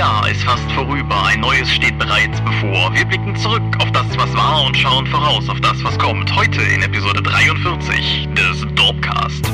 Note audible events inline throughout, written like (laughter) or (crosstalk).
Jahr ist fast vorüber, ein neues steht bereits bevor. Wir blicken zurück auf das, was war und schauen voraus auf das, was kommt. Heute in Episode 43 des Dorpcast.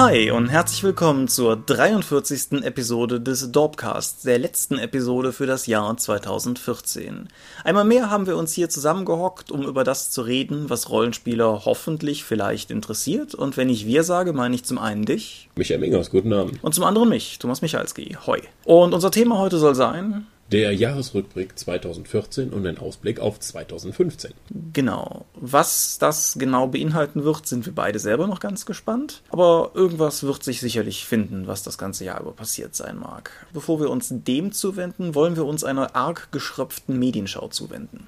Hi und herzlich willkommen zur 43. Episode des Dorpcasts, der letzten Episode für das Jahr 2014. Einmal mehr haben wir uns hier zusammengehockt, um über das zu reden, was Rollenspieler hoffentlich vielleicht interessiert. Und wenn ich wir sage, meine ich zum einen dich. Michael Mingers, guten Abend. Und zum anderen mich, Thomas Michalski. Hoi. Und unser Thema heute soll sein der Jahresrückblick 2014 und ein Ausblick auf 2015. Genau. Was das genau beinhalten wird, sind wir beide selber noch ganz gespannt. Aber irgendwas wird sich sicherlich finden, was das ganze Jahr über passiert sein mag. Bevor wir uns dem zuwenden, wollen wir uns einer arg geschröpften Medienschau zuwenden.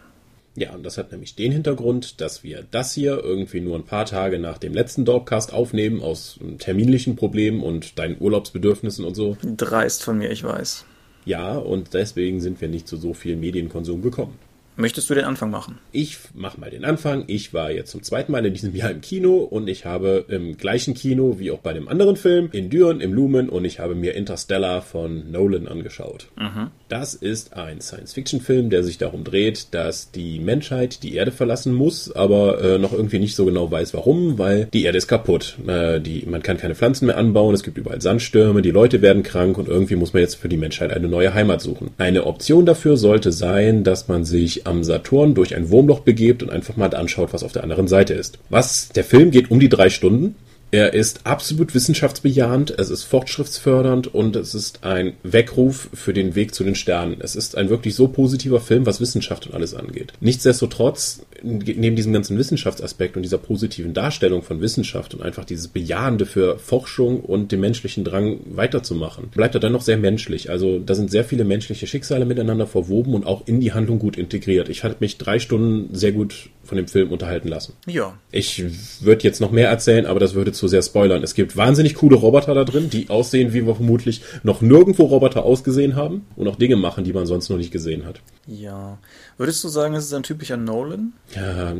Ja, und das hat nämlich den Hintergrund, dass wir das hier irgendwie nur ein paar Tage nach dem letzten Dorpcast aufnehmen, aus terminlichen Problemen und deinen Urlaubsbedürfnissen und so. Dreist von mir, ich weiß. Ja, und deswegen sind wir nicht zu so viel Medienkonsum gekommen. Möchtest du den Anfang machen? Ich mach mal den Anfang. Ich war jetzt zum zweiten Mal in diesem Jahr im Kino und ich habe im gleichen Kino wie auch bei dem anderen Film in Düren im Lumen und ich habe mir Interstellar von Nolan angeschaut. Mhm. Das ist ein Science-Fiction-Film, der sich darum dreht, dass die Menschheit die Erde verlassen muss, aber äh, noch irgendwie nicht so genau weiß, warum, weil die Erde ist kaputt. Äh, die, man kann keine Pflanzen mehr anbauen, es gibt überall Sandstürme, die Leute werden krank und irgendwie muss man jetzt für die Menschheit eine neue Heimat suchen. Eine Option dafür sollte sein, dass man sich am Saturn durch ein Wurmloch begebt und einfach mal anschaut, was auf der anderen Seite ist. Was, der Film geht um die drei Stunden. Er ist absolut wissenschaftsbejahend, es ist fortschrittsfördernd und es ist ein Weckruf für den Weg zu den Sternen. Es ist ein wirklich so positiver Film, was Wissenschaft und alles angeht. Nichtsdestotrotz, neben diesem ganzen Wissenschaftsaspekt und dieser positiven Darstellung von Wissenschaft und einfach dieses Bejahende für Forschung und den menschlichen Drang weiterzumachen, bleibt er dann noch sehr menschlich. Also da sind sehr viele menschliche Schicksale miteinander verwoben und auch in die Handlung gut integriert. Ich hatte mich drei Stunden sehr gut von dem Film unterhalten lassen. Ja. Ich würde jetzt noch mehr erzählen, aber das würde zu sehr spoilern. Es gibt wahnsinnig coole Roboter da drin, die aussehen, wie wir vermutlich noch nirgendwo Roboter ausgesehen haben und auch Dinge machen, die man sonst noch nicht gesehen hat. Ja. Würdest du sagen, es ist ein typischer Nolan? Ja,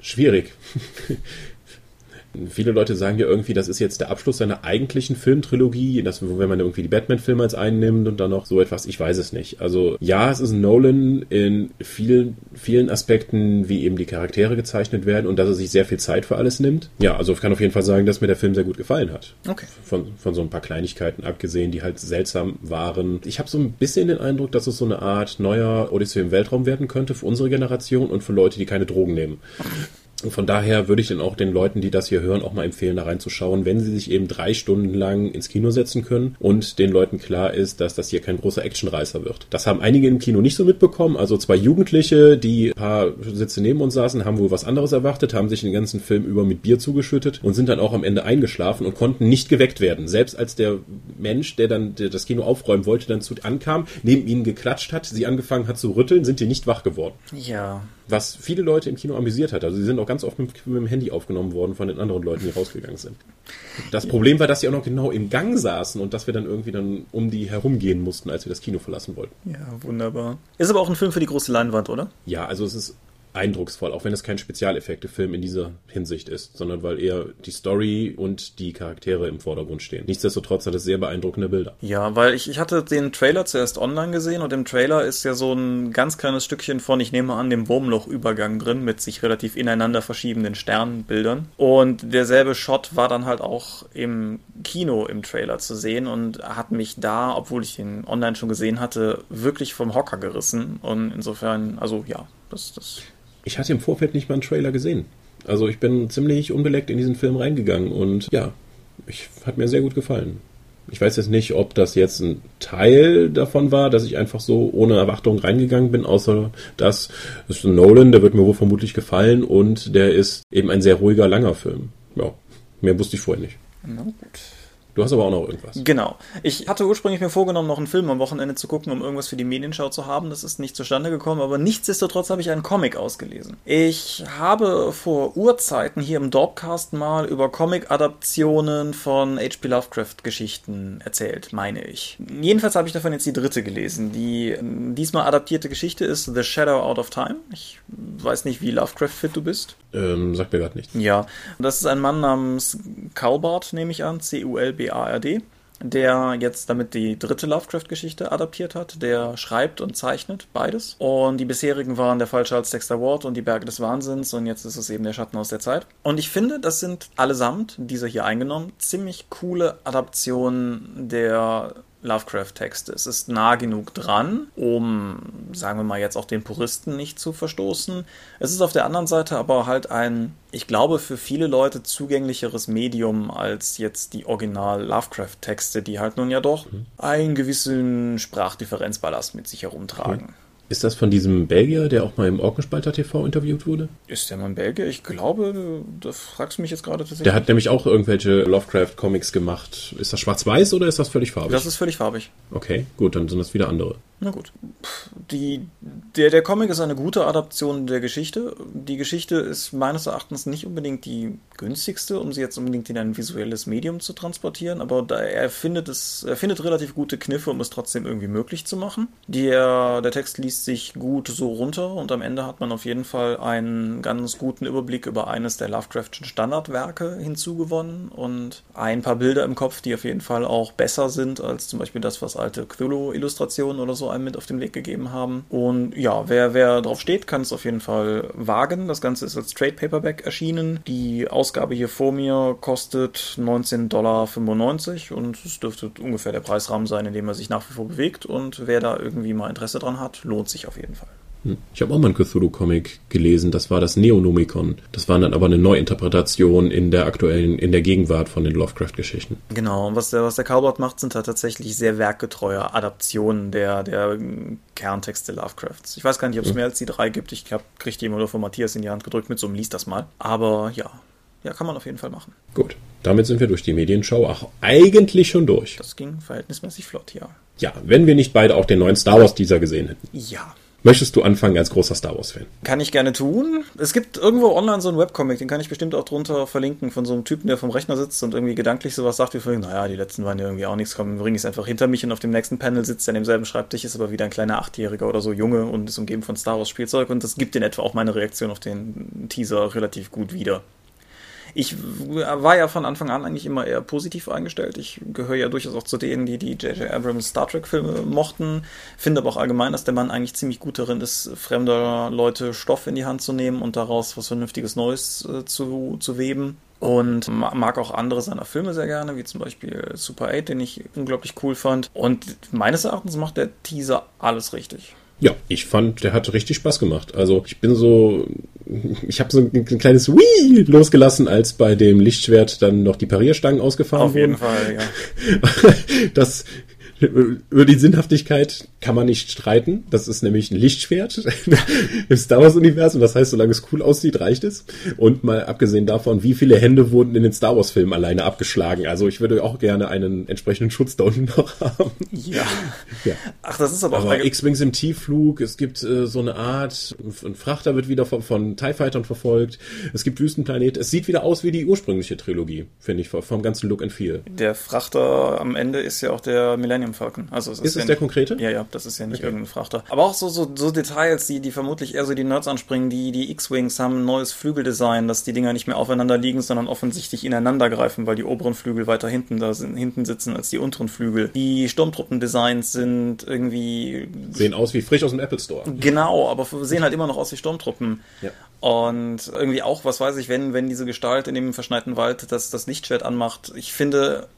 schwierig. Viele Leute sagen ja irgendwie, das ist jetzt der Abschluss seiner eigentlichen Filmtrilogie, dass, wenn man irgendwie die Batman-Filme als einnimmt und dann noch so etwas, ich weiß es nicht. Also ja, es ist Nolan in vielen, vielen Aspekten, wie eben die Charaktere gezeichnet werden und dass er sich sehr viel Zeit für alles nimmt. Ja, also ich kann auf jeden Fall sagen, dass mir der Film sehr gut gefallen hat. Okay. Von, von so ein paar Kleinigkeiten abgesehen, die halt seltsam waren. Ich habe so ein bisschen den Eindruck, dass es so eine Art neuer Odyssee im Weltraum werden könnte für unsere Generation und für Leute, die keine Drogen nehmen. Von daher würde ich dann auch den Leuten, die das hier hören, auch mal empfehlen, da reinzuschauen, wenn sie sich eben drei Stunden lang ins Kino setzen können und den Leuten klar ist, dass das hier kein großer Actionreißer wird. Das haben einige im Kino nicht so mitbekommen. Also zwei Jugendliche, die ein paar Sitze neben uns saßen, haben wohl was anderes erwartet, haben sich den ganzen Film über mit Bier zugeschüttet und sind dann auch am Ende eingeschlafen und konnten nicht geweckt werden. Selbst als der Mensch, der dann das Kino aufräumen wollte, dann zu ankam, neben ihnen geklatscht hat, sie angefangen hat zu rütteln, sind die nicht wach geworden. Ja. Was viele Leute im Kino amüsiert hat. Also sie sind auch ganz oft mit, mit, dem Handy aufgenommen worden von den anderen Leuten, die rausgegangen sind. Das Problem war, dass sie auch noch genau im Gang saßen und dass wir dann irgendwie dann um die herumgehen mussten, als wir das Kino verlassen wollten. Ja, wunderbar. Ist aber auch ein Film für die große Leinwand, oder? Ja, also es ist eindrucksvoll, auch wenn es kein Spezialeffekte-Film in dieser Hinsicht ist, sondern weil eher die Story und die Charaktere im Vordergrund stehen. Nichtsdestotrotz hat es sehr beeindruckende Bilder. Ja, weil ich, ich hatte den Trailer zuerst online gesehen und im Trailer ist ja so ein ganz kleines Stückchen von, ich nehme an, dem Wurmloch-Übergang drin mit sich relativ ineinander verschiebenden Sternbildern. Und derselbe Shot war dann halt auch im Kino im Trailer zu sehen und hat mich da, obwohl ich ihn online schon gesehen hatte, wirklich vom Hocker gerissen. Und insofern, also ja, das, das ich hatte im Vorfeld nicht mal einen Trailer gesehen. Also ich bin ziemlich unbeleckt in diesen Film reingegangen und ja, ich, hat mir sehr gut gefallen. Ich weiß jetzt nicht, ob das jetzt ein Teil davon war, dass ich einfach so ohne Erwartung reingegangen bin, außer dass das ist Nolan, der wird mir wohl vermutlich gefallen und der ist eben ein sehr ruhiger, langer Film. Ja, mehr wusste ich vorher nicht. Na gut. Du hast aber auch noch irgendwas. Genau. Ich hatte ursprünglich mir vorgenommen, noch einen Film am Wochenende zu gucken, um irgendwas für die Medienschau zu haben. Das ist nicht zustande gekommen, aber nichtsdestotrotz habe ich einen Comic ausgelesen. Ich habe vor Urzeiten hier im Dorpcast mal über Comic-Adaptionen von H.P. Lovecraft-Geschichten erzählt, meine ich. Jedenfalls habe ich davon jetzt die dritte gelesen. Die diesmal adaptierte Geschichte ist The Shadow Out of Time. Ich weiß nicht, wie Lovecraft-fit du bist. Ähm, sagt mir gerade nichts. Ja, das ist ein Mann namens Calbart, nehme ich an, C-U-L-B-A-R-D, der jetzt damit die dritte Lovecraft-Geschichte adaptiert hat. Der schreibt und zeichnet beides. Und die bisherigen waren der Fall Charles Dexter Ward und die Berge des Wahnsinns und jetzt ist es eben der Schatten aus der Zeit. Und ich finde, das sind allesamt, diese hier eingenommen, ziemlich coole Adaptionen der Lovecraft-Texte. Es ist nah genug dran, um, sagen wir mal, jetzt auch den Puristen nicht zu verstoßen. Es ist auf der anderen Seite aber halt ein, ich glaube, für viele Leute zugänglicheres Medium als jetzt die Original-Lovecraft-Texte, die halt nun ja doch mhm. einen gewissen Sprachdifferenzballast mit sich herumtragen. Okay. Ist das von diesem Belgier, der auch mal im Orkenspalter TV interviewt wurde? Ist der mal ein Belgier? Ich glaube, da fragst du mich jetzt gerade tatsächlich. Der hat nämlich auch irgendwelche Lovecraft-Comics gemacht. Ist das schwarz-weiß oder ist das völlig farbig? Das ist völlig farbig. Okay, gut, dann sind das wieder andere. Na gut. Die, der, der Comic ist eine gute Adaption der Geschichte. Die Geschichte ist meines Erachtens nicht unbedingt die günstigste, um sie jetzt unbedingt in ein visuelles Medium zu transportieren, aber da, er findet es, er findet relativ gute Kniffe, um es trotzdem irgendwie möglich zu machen. Der, der Text liest sich gut so runter und am Ende hat man auf jeden Fall einen ganz guten Überblick über eines der Lovecraftschen Standardwerke hinzugewonnen und ein paar Bilder im Kopf, die auf jeden Fall auch besser sind als zum Beispiel das, was alte Cthulhu-Illustrationen oder so einem mit auf den Weg gegeben haben. Und ja, wer, wer drauf steht, kann es auf jeden Fall wagen. Das Ganze ist als Trade Paperback erschienen. Die Ausgabe hier vor mir kostet 19,95 Dollar und es dürfte ungefähr der Preisrahmen sein, in dem er sich nach wie vor bewegt. Und wer da irgendwie mal Interesse dran hat, lohnt sich auf jeden Fall. Hm. Ich habe auch mal einen Cthulhu-Comic gelesen, das war das Neonomicon. Das war dann aber eine Neuinterpretation in der aktuellen, in der Gegenwart von den Lovecraft-Geschichten. Genau, und was der, was der Cowboy macht, sind da tatsächlich sehr werkgetreue Adaptionen der, der Kerntexte Lovecrafts. Ich weiß gar nicht, ob es hm. mehr als die drei gibt. Ich kriege die immer nur von Matthias in die Hand gedrückt mit so einem Lies das mal. Aber ja, ja, kann man auf jeden Fall machen. Gut, damit sind wir durch die Medienschau auch eigentlich schon durch. Das ging verhältnismäßig flott, ja. Ja, wenn wir nicht beide auch den neuen Star Wars Teaser gesehen hätten. Ja. Möchtest du anfangen als großer Star Wars-Fan? Kann ich gerne tun. Es gibt irgendwo online so einen Webcomic, den kann ich bestimmt auch drunter verlinken, von so einem Typen, der vom Rechner sitzt und irgendwie gedanklich sowas sagt wie vorhin, naja, die letzten waren ja irgendwie auch nichts, komm, bring ich es einfach hinter mich und auf dem nächsten Panel sitzt er an demselben Schreibtisch, ist aber wieder ein kleiner Achtjähriger oder so Junge und ist umgeben von Star Wars-Spielzeug und das gibt in etwa auch meine Reaktion auf den Teaser relativ gut wieder. Ich war ja von Anfang an eigentlich immer eher positiv eingestellt. Ich gehöre ja durchaus auch zu denen, die die J.J. Abrams Star Trek-Filme mochten. Finde aber auch allgemein, dass der Mann eigentlich ziemlich gut darin ist, fremder Leute Stoff in die Hand zu nehmen und daraus was Vernünftiges Neues äh, zu, zu weben. Und mag auch andere seiner Filme sehr gerne, wie zum Beispiel Super 8, den ich unglaublich cool fand. Und meines Erachtens macht der Teaser alles richtig. Ja, ich fand, der hat richtig Spaß gemacht. Also ich bin so, ich habe so ein, ein kleines Wii losgelassen, als bei dem Lichtschwert dann noch die Parierstangen ausgefahren wurden. Auf jeden Fall, ja. (laughs) das (laughs) über die Sinnhaftigkeit kann man nicht streiten. Das ist nämlich ein Lichtschwert (laughs) im Star Wars-Universum. Das heißt, solange es cool aussieht, reicht es. Und mal abgesehen davon, wie viele Hände wurden in den Star Wars-Filmen alleine abgeschlagen. Also ich würde auch gerne einen entsprechenden Schutz da unten noch haben. Ja. (laughs) ja. Ach, das ist aber, aber auch... X-Wings im Tiefflug. Es gibt äh, so eine Art... Ein Frachter wird wieder von, von TIE Fightern verfolgt. Es gibt Wüstenplanet. Es sieht wieder aus wie die ursprüngliche Trilogie, finde ich, vom ganzen Look and Feel. Der Frachter am Ende ist ja auch der Millennium Falcon. Also es ist, ist ja es der konkrete? Ja, ja das ist ja nicht okay. irgendein Frachter. Aber auch so, so, so Details, die, die vermutlich eher so die Nerds anspringen, die, die X-Wings haben ein neues Flügeldesign, dass die Dinger nicht mehr aufeinander liegen, sondern offensichtlich ineinander greifen, weil die oberen Flügel weiter hinten da sind, hinten sitzen als die unteren Flügel. Die Sturmtruppendesigns sind irgendwie. Sehen aus wie frisch aus dem Apple Store. Genau, aber sehen halt immer noch aus wie Sturmtruppen. Ja. Und irgendwie auch, was weiß ich, wenn, wenn diese Gestalt in dem verschneiten Wald das, das Lichtschwert anmacht. Ich finde,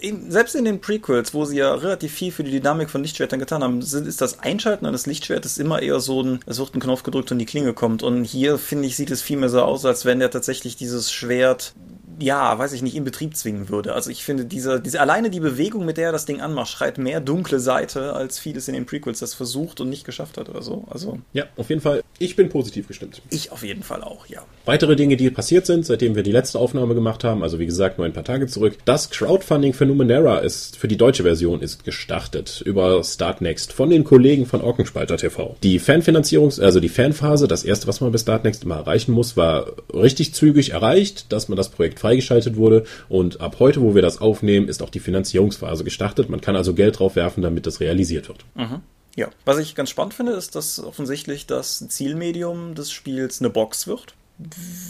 in, selbst in den Prequels, wo sie ja relativ viel für die Dynamik von Lichtschwertern getan haben, ist das Einschalten eines Lichtschwertes immer eher so ein, es wird ein Knopf gedrückt und die Klinge kommt. Und hier, finde ich, sieht es viel mehr so aus, als wenn der tatsächlich dieses Schwert ja, weiß ich nicht, in Betrieb zwingen würde. Also ich finde, diese, diese alleine die Bewegung, mit der er das Ding anmacht, schreit mehr dunkle Seite, als vieles in den Prequels das versucht und nicht geschafft hat oder so. Also ja, auf jeden Fall. Ich bin positiv gestimmt. Ich auf jeden Fall auch, ja. Weitere Dinge, die passiert sind, seitdem wir die letzte Aufnahme gemacht haben, also wie gesagt, nur ein paar Tage zurück. Das Crowdfunding für Numenera ist, für die deutsche Version ist gestartet über Startnext von den Kollegen von Orkenspalter TV. Die Fanfinanzierungs-, also die Fanphase, das erste, was man bis Startnext immer erreichen muss, war richtig zügig erreicht, dass man das Projekt freigeschaltet wurde und ab heute, wo wir das aufnehmen, ist auch die Finanzierungsphase gestartet. Man kann also Geld drauf werfen, damit das realisiert wird. Mhm. Ja, was ich ganz spannend finde, ist, dass offensichtlich das Zielmedium des Spiels eine Box wird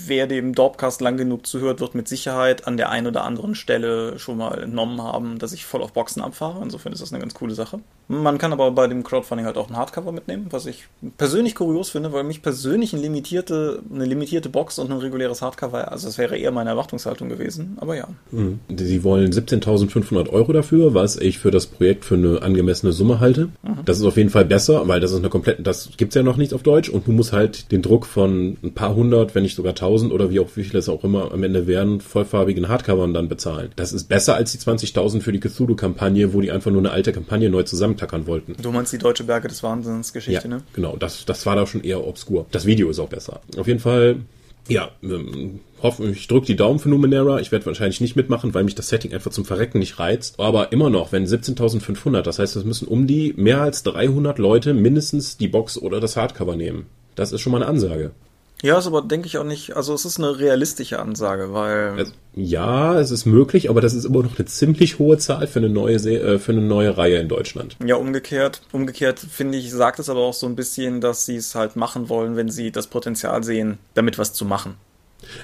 wer dem Dorpcast lang genug zuhört, wird mit Sicherheit an der einen oder anderen Stelle schon mal entnommen haben, dass ich voll auf Boxen abfahre. Insofern ist das eine ganz coole Sache. Man kann aber bei dem Crowdfunding halt auch ein Hardcover mitnehmen, was ich persönlich kurios finde, weil mich persönlich eine limitierte, eine limitierte Box und ein reguläres Hardcover, also das wäre eher meine Erwartungshaltung gewesen, aber ja. Mhm. Sie wollen 17.500 Euro dafür, was ich für das Projekt für eine angemessene Summe halte. Mhm. Das ist auf jeden Fall besser, weil das ist eine komplette, das gibt's ja noch nicht auf Deutsch und du musst halt den Druck von ein paar hundert, wenn nicht sogar tausend oder wie auch wie viele es auch immer am Ende werden, vollfarbigen Hardcovern dann bezahlen. Das ist besser als die 20.000 für die Cthulhu-Kampagne, wo die einfach nur eine alte Kampagne neu zusammentackern wollten. Du meinst die Deutsche Berge des Wahnsinns Geschichte, ja, ne? Genau, das, das war da schon eher obskur. Das Video ist auch besser. Auf jeden Fall ja, ähm, hoffe, ich drücke die Daumen für Numenera. Ich werde wahrscheinlich nicht mitmachen, weil mich das Setting einfach zum Verrecken nicht reizt. Aber immer noch, wenn 17.500, das heißt, es müssen um die mehr als 300 Leute mindestens die Box oder das Hardcover nehmen. Das ist schon mal eine Ansage. Ja, ist aber denke ich auch nicht, also es ist eine realistische Ansage, weil. Also, ja, es ist möglich, aber das ist immer noch eine ziemlich hohe Zahl für eine neue Se äh, für eine neue Reihe in Deutschland. Ja, umgekehrt. Umgekehrt finde ich, sagt es aber auch so ein bisschen, dass sie es halt machen wollen, wenn sie das Potenzial sehen, damit was zu machen.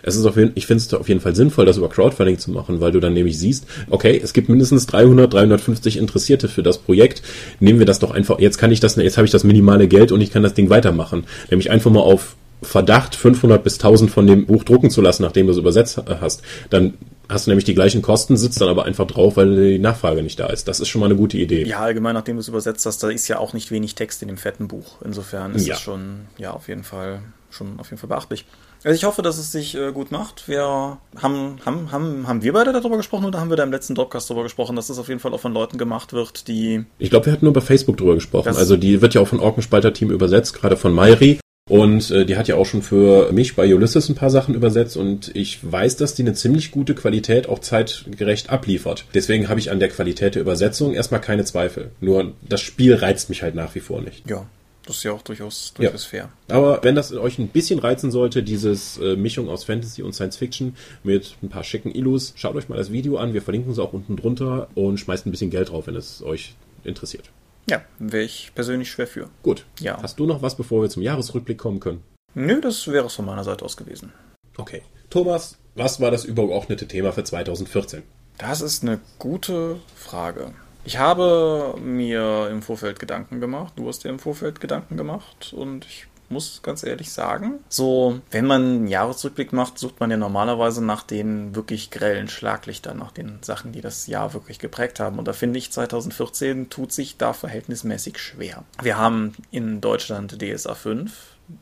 Es ist auf jeden, ich finde es auf jeden Fall sinnvoll, das über Crowdfunding zu machen, weil du dann nämlich siehst, okay, es gibt mindestens 300, 350 Interessierte für das Projekt. Nehmen wir das doch einfach, jetzt kann ich das, jetzt habe ich das minimale Geld und ich kann das Ding weitermachen. Nämlich einfach mal auf Verdacht, 500 bis 1000 von dem Buch drucken zu lassen, nachdem du es übersetzt hast, dann hast du nämlich die gleichen Kosten, sitzt dann aber einfach drauf, weil die Nachfrage nicht da ist. Das ist schon mal eine gute Idee. Ja, allgemein, nachdem du es übersetzt hast, da ist ja auch nicht wenig Text in dem fetten Buch. Insofern ist ja. es schon, ja, auf jeden Fall, schon auf jeden Fall beachtlich. Also ich hoffe, dass es sich äh, gut macht. Wir haben, haben, haben, haben wir beide darüber gesprochen oder haben wir da im letzten Dropcast darüber gesprochen, dass das auf jeden Fall auch von Leuten gemacht wird, die. Ich glaube, wir hatten nur bei Facebook darüber gesprochen. Also die wird ja auch von Orkenspalter-Team übersetzt, gerade von Mairi. Und äh, die hat ja auch schon für mich bei Ulysses ein paar Sachen übersetzt und ich weiß, dass die eine ziemlich gute Qualität auch zeitgerecht abliefert. Deswegen habe ich an der Qualität der Übersetzung erstmal keine Zweifel. Nur das Spiel reizt mich halt nach wie vor nicht. Ja. Das ist ja auch durchaus, durchaus ja. fair. Aber wenn das euch ein bisschen reizen sollte, dieses äh, Mischung aus Fantasy und Science Fiction mit ein paar schicken Illus, schaut euch mal das Video an. Wir verlinken es auch unten drunter und schmeißt ein bisschen Geld drauf, wenn es euch interessiert. Ja, wäre ich persönlich schwer für. Gut. Ja. Hast du noch was, bevor wir zum Jahresrückblick kommen können? Nö, das wäre es von meiner Seite aus gewesen. Okay. Thomas, was war das übergeordnete Thema für 2014? Das ist eine gute Frage. Ich habe mir im Vorfeld Gedanken gemacht. Du hast dir im Vorfeld Gedanken gemacht und ich muss ganz ehrlich sagen. So, wenn man einen Jahresrückblick macht, sucht man ja normalerweise nach den wirklich grellen Schlaglichtern, nach den Sachen, die das Jahr wirklich geprägt haben. Und da finde ich, 2014 tut sich da verhältnismäßig schwer. Wir haben in Deutschland DSA 5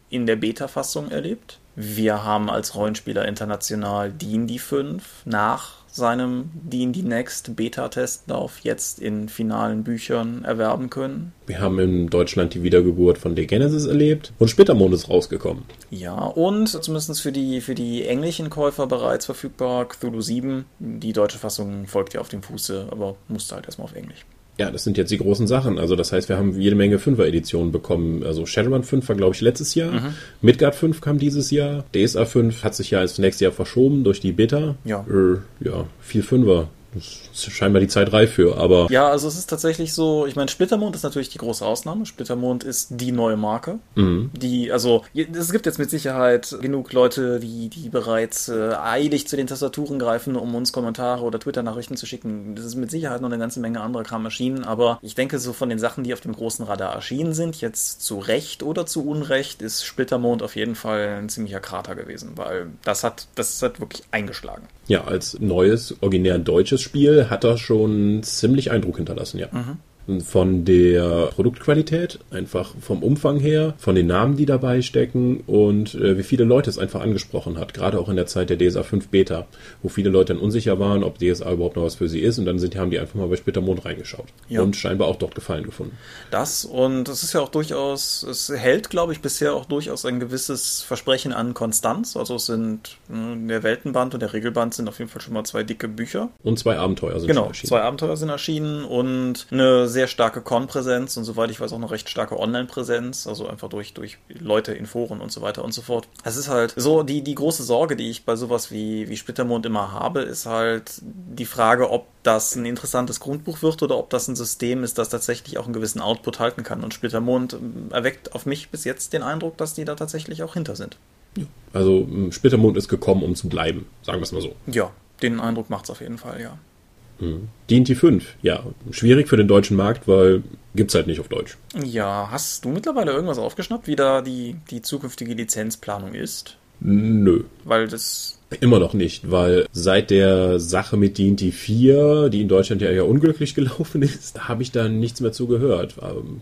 in der Beta-Fassung erlebt. Wir haben als Rollenspieler international D&D 5 nach seinem D&D Next Beta-Testlauf jetzt in finalen Büchern erwerben können. Wir haben in Deutschland die Wiedergeburt von The Genesis erlebt und Splittermond ist rausgekommen. Ja, und zumindest für die, für die englischen Käufer bereits verfügbar Cthulhu 7. Die deutsche Fassung folgt ja auf dem Fuße, aber musste halt erstmal auf Englisch. Ja, das sind jetzt die großen Sachen. Also das heißt, wir haben jede Menge Fünfer-Editionen bekommen. Also Shadowrun 5 war, glaube ich, letztes Jahr. Mhm. Midgard 5 kam dieses Jahr. DSA 5 hat sich ja ins nächste Jahr verschoben durch die Beta. Ja. Äh, ja, viel Fünfer ist scheinbar die Zeit reif für, aber. Ja, also es ist tatsächlich so, ich meine, Splittermond ist natürlich die große Ausnahme. Splittermond ist die neue Marke. Mhm. Die, also, es gibt jetzt mit Sicherheit genug Leute, die, die bereits äh, eilig zu den Tastaturen greifen, um uns Kommentare oder Twitter-Nachrichten zu schicken. Das ist mit Sicherheit noch eine ganze Menge anderer Kram erschienen, aber ich denke, so von den Sachen, die auf dem großen Radar erschienen sind, jetzt zu Recht oder zu Unrecht, ist Splittermond auf jeden Fall ein ziemlicher Krater gewesen, weil das hat, das hat wirklich eingeschlagen. Ja, als neues, originär deutsches Spiel hat er schon ziemlich Eindruck hinterlassen, ja. Mhm. Von der Produktqualität, einfach vom Umfang her, von den Namen, die dabei stecken und äh, wie viele Leute es einfach angesprochen hat. Gerade auch in der Zeit der DSA 5 Beta, wo viele Leute dann unsicher waren, ob DSA überhaupt noch was für sie ist und dann sind, haben die einfach mal bei Splittermond reingeschaut ja. und scheinbar auch dort Gefallen gefunden. Das und es ist ja auch durchaus, es hält, glaube ich, bisher auch durchaus ein gewisses Versprechen an Konstanz. Also es sind hm, der Weltenband und der Regelband sind auf jeden Fall schon mal zwei dicke Bücher. Und zwei Abenteuer sind genau, erschienen. Genau, zwei Abenteuer sind erschienen und eine sehr starke Con-Präsenz und soweit ich weiß auch eine recht starke Online-Präsenz, also einfach durch, durch Leute in Foren und so weiter und so fort. Es ist halt so, die, die große Sorge, die ich bei sowas wie, wie Splittermond immer habe, ist halt die Frage, ob das ein interessantes Grundbuch wird oder ob das ein System ist, das tatsächlich auch einen gewissen Output halten kann. Und Splittermond ähm, erweckt auf mich bis jetzt den Eindruck, dass die da tatsächlich auch hinter sind. Also Splittermond ist gekommen, um zu bleiben, sagen wir es mal so. Ja, den Eindruck macht es auf jeden Fall, ja. Mhm. D&T 5, ja. Schwierig für den deutschen Markt, weil gibt's halt nicht auf Deutsch. Ja, hast du mittlerweile irgendwas aufgeschnappt, wie da die, die zukünftige Lizenzplanung ist? Nö. Weil das Immer noch nicht, weil seit der Sache mit D&D 4, die in Deutschland ja eher unglücklich (laughs) gelaufen ist, habe ich da nichts mehr zu gehört. Ähm,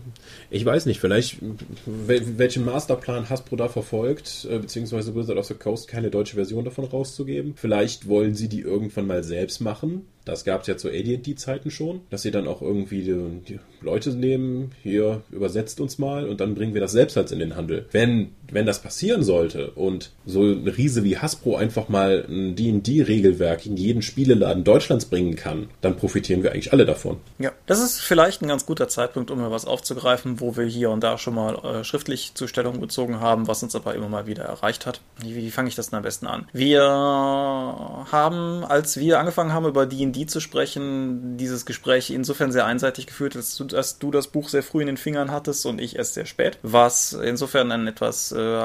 ich weiß nicht, vielleicht welchen Masterplan Hasbro da verfolgt, äh, beziehungsweise Wizard of the Coast keine deutsche Version davon rauszugeben. Vielleicht wollen sie die irgendwann mal selbst machen. Das gab es ja zu AD&D-Zeiten schon, dass sie dann auch irgendwie die, die, Leute nehmen, hier übersetzt uns mal und dann bringen wir das selbst halt in den Handel. Wenn, wenn das passieren sollte und so ein Riese wie Hasbro einfach mal ein D&D-Regelwerk in jeden Spieleladen Deutschlands bringen kann, dann profitieren wir eigentlich alle davon. Ja, das ist vielleicht ein ganz guter Zeitpunkt, um mal was aufzugreifen, wo wir hier und da schon mal äh, schriftlich zur Stellung bezogen haben, was uns aber immer mal wieder erreicht hat. Wie, wie fange ich das denn am besten an? Wir haben, als wir angefangen haben, über D&D zu sprechen, dieses Gespräch insofern sehr einseitig geführt, dass du, dass du, das Buch sehr früh in den Fingern hattest und ich erst sehr spät, was insofern einen etwas äh,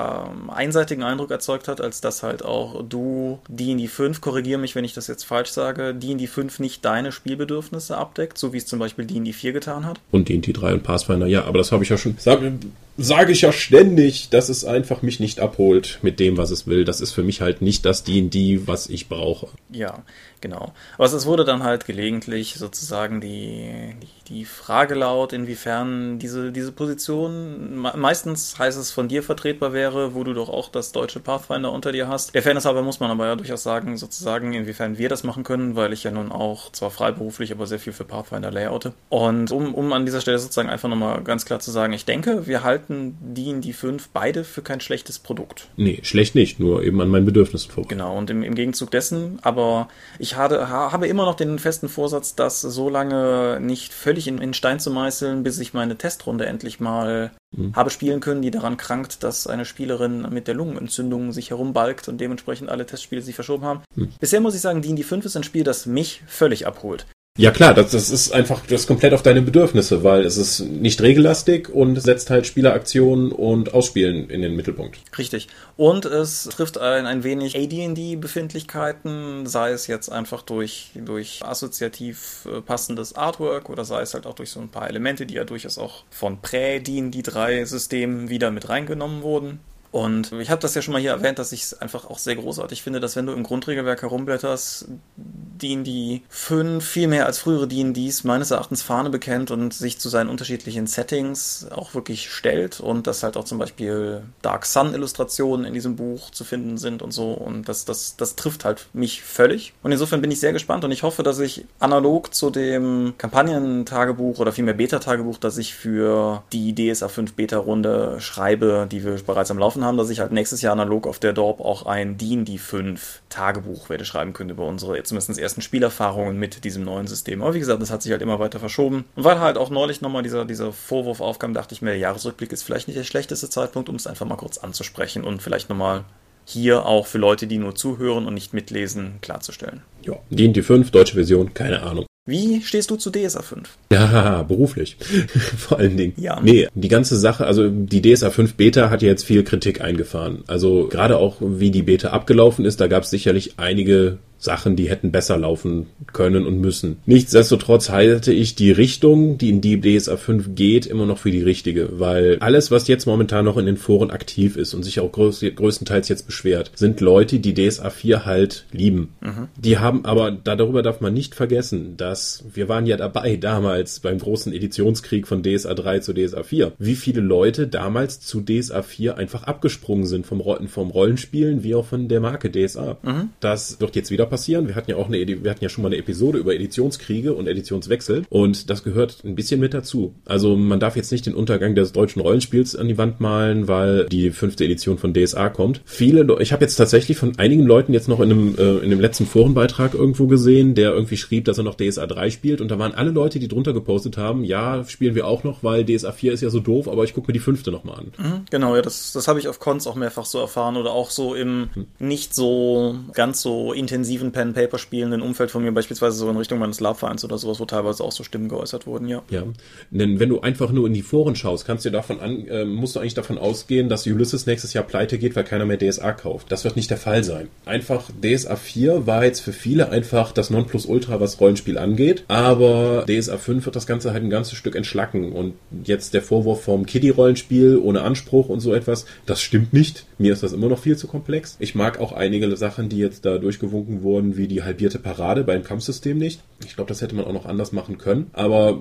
einseitigen Eindruck erzeugt hat, als dass halt auch du D&D 5, korrigiere mich, wenn ich das jetzt falsch sage, D&D 5 nicht deine Spielbedürfnisse abdeckt, so wie es zum Beispiel D&D 4 getan hat. Und D&D 3 und Pathfinder, ja, aber das habe ich ja schon, sage sag ich ja ständig, dass es einfach mich nicht abholt mit dem, was es will. Das ist für mich halt nicht das D&D, was ich brauche. Ja, Genau. Aber es wurde dann halt gelegentlich sozusagen die, die, die Frage laut, inwiefern diese, diese Position meistens heißt es von dir vertretbar wäre, wo du doch auch das deutsche Pathfinder unter dir hast. Der Fairness halber muss man aber ja durchaus sagen, sozusagen, inwiefern wir das machen können, weil ich ja nun auch zwar freiberuflich, aber sehr viel für Pathfinder layoute. Und um, um an dieser Stelle sozusagen einfach nochmal ganz klar zu sagen, ich denke, wir halten die in die fünf beide für kein schlechtes Produkt. Nee, schlecht nicht, nur eben an meinen Bedürfnissen vorbei. Genau, und im, im Gegenzug dessen, aber ich ich habe, habe immer noch den festen Vorsatz, das so lange nicht völlig in, in Stein zu meißeln, bis ich meine Testrunde endlich mal mhm. habe spielen können, die daran krankt, dass eine Spielerin mit der Lungenentzündung sich herumbalgt und dementsprechend alle Testspiele sich verschoben haben. Mhm. Bisher muss ich sagen, D&D 5 ist ein Spiel, das mich völlig abholt. Ja klar, das, das ist einfach das komplett auf deine Bedürfnisse, weil es ist nicht regellastig und setzt halt Spieleraktionen und Ausspielen in den Mittelpunkt. Richtig. Und es trifft ein, ein wenig AD&D-Befindlichkeiten, sei es jetzt einfach durch, durch assoziativ äh, passendes Artwork oder sei es halt auch durch so ein paar Elemente, die ja durchaus auch von Prä-D&D 3 Systemen wieder mit reingenommen wurden. Und ich habe das ja schon mal hier erwähnt, dass ich es einfach auch sehr großartig finde, dass wenn du im Grundregelwerk herumblätterst, D&D 5 viel mehr als frühere D&Ds meines Erachtens Fahne bekennt und sich zu seinen unterschiedlichen Settings auch wirklich stellt und dass halt auch zum Beispiel Dark Sun Illustrationen in diesem Buch zu finden sind und so und das, das, das trifft halt mich völlig. Und insofern bin ich sehr gespannt und ich hoffe, dass ich analog zu dem Kampagnentagebuch oder vielmehr Beta-Tagebuch, das ich für die DSA 5 Beta-Runde schreibe, die wir bereits am Laufen getroffen haben, dass ich halt nächstes Jahr analog auf der Dorp auch ein D&D 5 Tagebuch werde schreiben können über unsere zumindest ersten Spielerfahrungen mit diesem neuen System. Aber wie gesagt, das hat sich halt immer weiter verschoben. Und weil halt auch neulich nochmal dieser, dieser Vorwurf aufkam, dachte ich mir, der Jahresrückblick ist vielleicht nicht der schlechteste Zeitpunkt, um es einfach mal kurz anzusprechen und vielleicht nochmal hier auch für Leute, die nur zuhören und nicht mitlesen, klarzustellen. Ja, D&D 5, deutsche Version, keine Ahnung. Wie stehst du zu DSA 5? Ja, (laughs) beruflich. (laughs) Vor allen Dingen. Ja. Nee, die ganze Sache, also die DSA 5 Beta hat jetzt viel Kritik eingefahren. Also gerade auch, wie die Beta abgelaufen ist, da gab es sicherlich einige Sachen, die hätten besser laufen können und müssen. Nichtsdestotrotz halte ich die Richtung, die in die DSA 5 geht, immer noch für die richtige, weil alles, was jetzt momentan noch in den Foren aktiv ist und sich auch größ größtenteils jetzt beschwert, sind Leute, die DSA 4 halt lieben. Mhm. Die haben aber, darüber darf man nicht vergessen, dass wir waren ja dabei damals beim großen Editionskrieg von DSA 3 zu DSA 4. Wie viele Leute damals zu DSA 4 einfach abgesprungen sind vom, vom Rollenspielen wie auch von der Marke DSA. Mhm. Das wird jetzt wieder passieren. Wir hatten ja auch eine, wir hatten ja schon mal eine Episode über Editionskriege und Editionswechsel und das gehört ein bisschen mit dazu. Also man darf jetzt nicht den Untergang des deutschen Rollenspiels an die Wand malen, weil die fünfte Edition von DSA kommt. Viele, ich habe jetzt tatsächlich von einigen Leuten jetzt noch in einem, äh, in dem letzten Forenbeitrag irgendwo gesehen, der irgendwie schrieb, dass er noch DSA 3 spielt und da waren alle Leute, die drunter gepostet haben, ja, spielen wir auch noch, weil DSA 4 ist ja so doof, aber ich gucke mir die fünfte nochmal an. Mhm, genau, ja, das, das habe ich auf Cons auch mehrfach so erfahren oder auch so im hm. nicht so ganz so intensiv intensiven Pen-Paper spielenden Umfeld von mir, beispielsweise so in Richtung meines Lab-Vereins oder sowas, wo teilweise auch so Stimmen geäußert wurden, ja. Ja, denn wenn du einfach nur in die Foren schaust, kannst du davon an, äh, musst du eigentlich davon ausgehen, dass Ulysses nächstes Jahr pleite geht, weil keiner mehr DSA kauft. Das wird nicht der Fall sein. Einfach DSA 4 war jetzt für viele einfach das Nonplusultra, was Rollenspiel angeht, aber DSA 5 wird das Ganze halt ein ganzes Stück entschlacken und jetzt der Vorwurf vom Kiddie-Rollenspiel ohne Anspruch und so etwas, das stimmt nicht. Mir ist das immer noch viel zu komplex. Ich mag auch einige Sachen, die jetzt da durchgewunken wurden, wie die halbierte Parade beim Kampfsystem nicht. Ich glaube, das hätte man auch noch anders machen können. Aber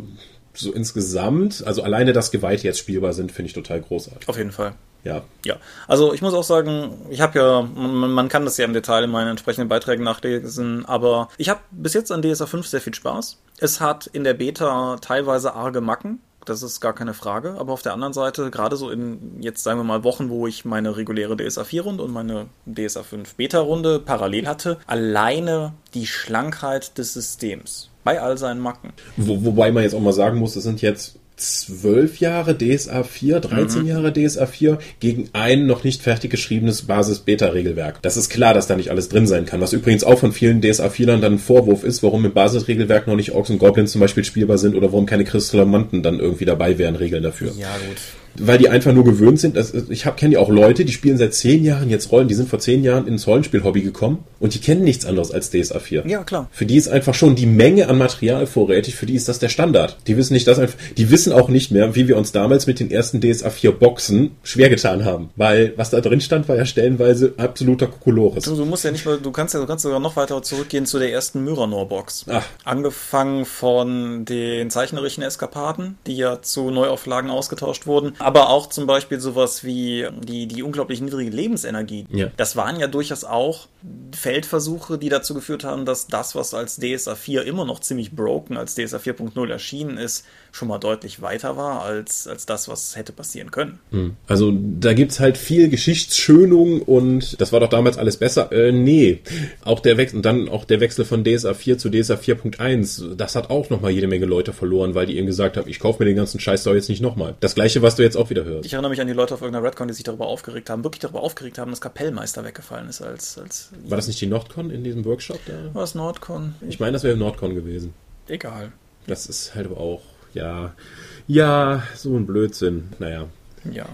so insgesamt, also alleine, dass Gewalt jetzt spielbar sind, finde ich total großartig. Auf jeden Fall. Ja. Ja. Also ich muss auch sagen, ich habe ja, man, man, kann das ja im Detail in meinen entsprechenden Beiträgen nachlesen, aber ich habe bis jetzt an DSA 5 sehr viel Spaß. Es hat in der Beta teilweise arge Macken das ist gar keine Frage. Aber auf der anderen Seite, gerade so in jetzt sagen wir mal Wochen, wo ich meine reguläre DSA 4-Runde und meine DSA 5 Beta-Runde parallel hatte, alleine die Schlankheit des Systems bei all seinen Macken. Wo, wobei man jetzt auch mal sagen muss, es sind jetzt zwölf Jahre DSA 4, 13 mhm. Jahre DSA 4 gegen ein noch nicht fertig geschriebenes Basis-Beta-Regelwerk. Das ist klar, dass da nicht alles drin sein kann. Was übrigens auch von vielen DSA 4lern dann ein Vorwurf ist, warum im Basisregelwerk noch nicht Orks und Goblins zum Beispiel spielbar sind oder warum keine Kristallomanten dann irgendwie dabei wären, Regeln dafür. Ja, gut weil die einfach nur gewöhnt sind. Dass, ich kenne ja auch Leute, die spielen seit zehn Jahren jetzt Rollen, die sind vor zehn Jahren ins Rollenspiel-Hobby gekommen und die kennen nichts anderes als DSA 4. Ja, klar. Für die ist einfach schon die Menge an Material vorrätig, für die ist das der Standard. Die wissen nicht, dass einfach, die wissen auch nicht mehr, wie wir uns damals mit den ersten DSA 4 Boxen schwer getan haben. Weil was da drin stand, war ja stellenweise absoluter Kokolores. Du, du musst ja nicht mal, du kannst ja, du kannst sogar noch weiter zurückgehen zu der ersten Myranor-Box. Ach. Angefangen von den zeichnerischen Eskapaden, die ja zu Neuauflagen ausgetauscht wurden, aber auch zum Beispiel sowas wie die, die unglaublich niedrige Lebensenergie. Ja. Das waren ja durchaus auch Feldversuche, die dazu geführt haben, dass das, was als DSA 4 immer noch ziemlich broken als DSA 4.0 erschienen ist, schon mal deutlich weiter war als, als das, was hätte passieren können. Hm. Also da gibt es halt viel Geschichtsschönung und das war doch damals alles besser. Äh, nee. Auch der Wechsel, und dann auch der Wechsel von DSA 4 zu DSA 4.1, das hat auch nochmal jede Menge Leute verloren, weil die eben gesagt haben, ich kaufe mir den ganzen Scheiß doch jetzt nicht nochmal. Das gleiche, was du jetzt auch wieder hörst. Ich erinnere mich an die Leute auf irgendeiner Redcon, die sich darüber aufgeregt haben, wirklich darüber aufgeregt haben, dass Kapellmeister weggefallen ist als, als War das nicht die Nordcon in diesem Workshop da? War es Nordcon? Ich meine, das wäre Nordcon gewesen. Egal. Das ist halt aber auch ja, ja, so ein Blödsinn. Naja. Ja.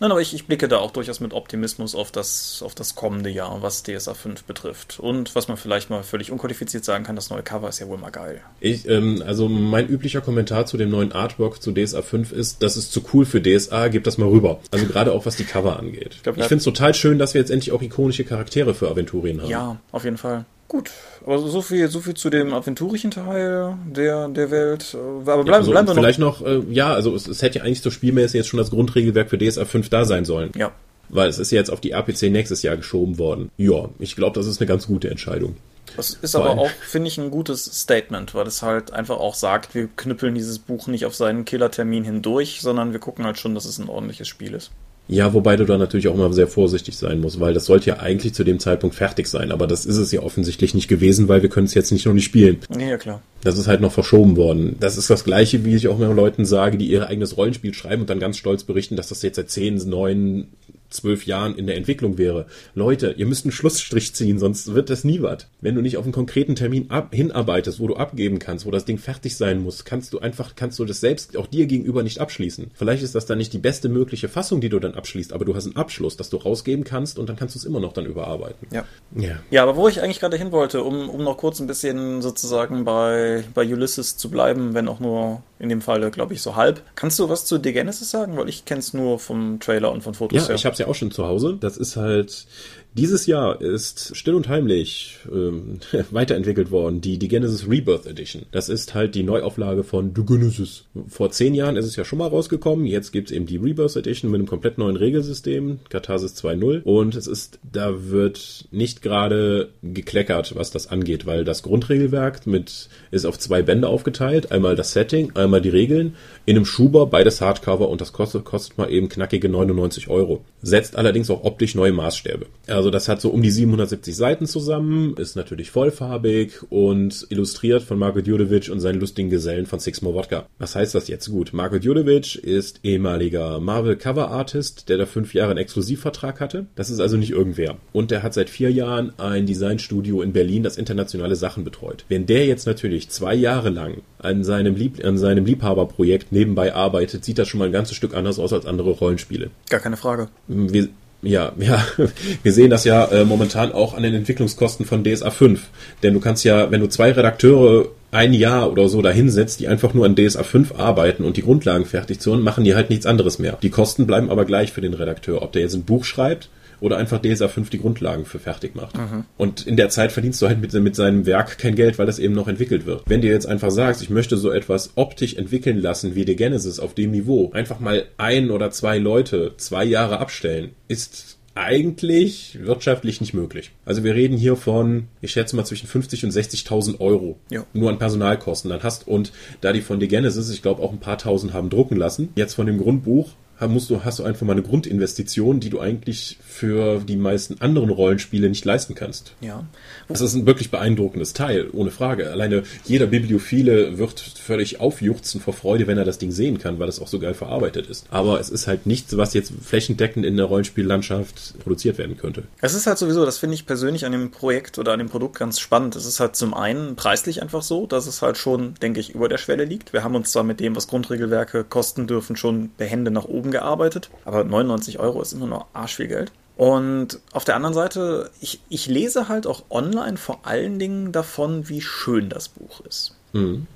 Nein, aber ich, ich blicke da auch durchaus mit Optimismus auf das, auf das kommende Jahr, was DSA 5 betrifft. Und was man vielleicht mal völlig unqualifiziert sagen kann, das neue Cover ist ja wohl mal geil. Ich, ähm, also mein üblicher Kommentar zu dem neuen Artwork zu DSA 5 ist, das ist zu cool für DSA, gebt das mal rüber. Also gerade auch was die Cover angeht. Ich, ich finde es total schön, dass wir jetzt endlich auch ikonische Charaktere für Aventurien haben. Ja, auf jeden Fall. Gut, also so viel, so viel zu dem aventurischen Teil der, der Welt. Aber bleiben, ja, also bleiben wir noch. Vielleicht noch, äh, ja, also es, es hätte ja eigentlich so spielmäßig jetzt schon das Grundregelwerk für DSA 5 da sein sollen. Ja. Weil es ist ja jetzt auf die RPC nächstes Jahr geschoben worden. Ja, ich glaube, das ist eine ganz gute Entscheidung. Das ist aber auch, finde ich, ein gutes Statement, weil es halt einfach auch sagt, wir knüppeln dieses Buch nicht auf seinen Killertermin hindurch, sondern wir gucken halt schon, dass es ein ordentliches Spiel ist. Ja, wobei du da natürlich auch immer sehr vorsichtig sein musst, weil das sollte ja eigentlich zu dem Zeitpunkt fertig sein, aber das ist es ja offensichtlich nicht gewesen, weil wir können es jetzt nicht noch nicht spielen. Ja, klar. Das ist halt noch verschoben worden. Das ist das gleiche, wie ich auch immer Leuten sage, die ihr eigenes Rollenspiel schreiben und dann ganz stolz berichten, dass das jetzt seit 10, 9, zwölf Jahren in der Entwicklung wäre. Leute, ihr müsst einen Schlussstrich ziehen, sonst wird das nie was. Wenn du nicht auf einen konkreten Termin ab, hinarbeitest, wo du abgeben kannst, wo das Ding fertig sein muss, kannst du einfach, kannst du das selbst auch dir gegenüber nicht abschließen. Vielleicht ist das dann nicht die beste mögliche Fassung, die du dann abschließt, aber du hast einen Abschluss, dass du rausgeben kannst und dann kannst du es immer noch dann überarbeiten. Ja. Ja. Ja, aber wo ich eigentlich gerade hin wollte, um, um noch kurz ein bisschen sozusagen bei, bei Ulysses zu bleiben, wenn auch nur in dem Fall, glaube ich, so halb. Kannst du was zu The Genesis sagen? Weil ich kenne es nur vom Trailer und von Fotos Ja, her. ich habe es ja auch schon zu Hause. Das ist halt dieses Jahr ist still und heimlich ähm, (laughs) weiterentwickelt worden, die, die Genesis Rebirth Edition. Das ist halt die Neuauflage von The Genesis. Vor zehn Jahren ist es ja schon mal rausgekommen. Jetzt gibt's eben die Rebirth Edition mit einem komplett neuen Regelsystem, Katharsis 2.0. Und es ist, da wird nicht gerade gekleckert, was das angeht, weil das Grundregelwerk mit ist auf zwei Bände aufgeteilt. Einmal das Setting, einmal die Regeln. In einem Schuber, beides Hardcover und das kostet, kostet mal eben knackige 99 Euro. Setzt allerdings auch optisch neue Maßstäbe. Also das hat so um die 770 Seiten zusammen, ist natürlich vollfarbig und illustriert von Marko Djurjevic und seinen lustigen Gesellen von Six More Vodka. Was heißt das jetzt? Gut, Marko Djurjevic ist ehemaliger Marvel Cover Artist, der da fünf Jahre einen Exklusivvertrag hatte. Das ist also nicht irgendwer. Und der hat seit vier Jahren ein Designstudio in Berlin, das internationale Sachen betreut. Wenn der jetzt natürlich zwei Jahre lang an seinem, Lieb an seinem Liebhaberprojekt nebenbei arbeitet, sieht das schon mal ein ganzes Stück anders aus als andere Rollenspiele. Gar keine Frage. Wir, ja, ja, (laughs) wir sehen das ja äh, momentan auch an den Entwicklungskosten von DSA 5. Denn du kannst ja, wenn du zwei Redakteure ein Jahr oder so dahinsetzt, die einfach nur an DSA 5 arbeiten und die Grundlagen fertig zu machen die halt nichts anderes mehr. Die Kosten bleiben aber gleich für den Redakteur. Ob der jetzt ein Buch schreibt oder einfach DSA 5 die Grundlagen für fertig macht. Und in der Zeit verdienst du halt mit, mit seinem Werk kein Geld, weil das eben noch entwickelt wird. Wenn du jetzt einfach sagst, ich möchte so etwas optisch entwickeln lassen wie The Genesis auf dem Niveau, einfach mal ein oder zwei Leute zwei Jahre abstellen, ist eigentlich wirtschaftlich nicht möglich. Also wir reden hier von, ich schätze mal zwischen 50 und 60.000 Euro Ja. nur an Personalkosten dann hast und da die von The Genesis, ich glaube auch ein paar tausend haben drucken lassen, jetzt von dem Grundbuch musst du, hast du einfach mal eine Grundinvestition, die du eigentlich für die meisten anderen Rollenspiele nicht leisten kannst. Ja. Das ist ein wirklich beeindruckendes Teil, ohne Frage. Alleine jeder Bibliophile wird völlig aufjuchzen vor Freude, wenn er das Ding sehen kann, weil es auch so geil verarbeitet ist. Aber es ist halt nichts, was jetzt flächendeckend in der Rollenspiellandschaft produziert werden könnte. Es ist halt sowieso, das finde ich persönlich an dem Projekt oder an dem Produkt ganz spannend. Es ist halt zum einen preislich einfach so, dass es halt schon, denke ich, über der Schwelle liegt. Wir haben uns zwar mit dem, was Grundregelwerke kosten dürfen, schon behende nach oben gearbeitet, aber 99 Euro ist immer noch arsch viel Geld. Und auf der anderen Seite, ich, ich lese halt auch online vor allen Dingen davon, wie schön das Buch ist.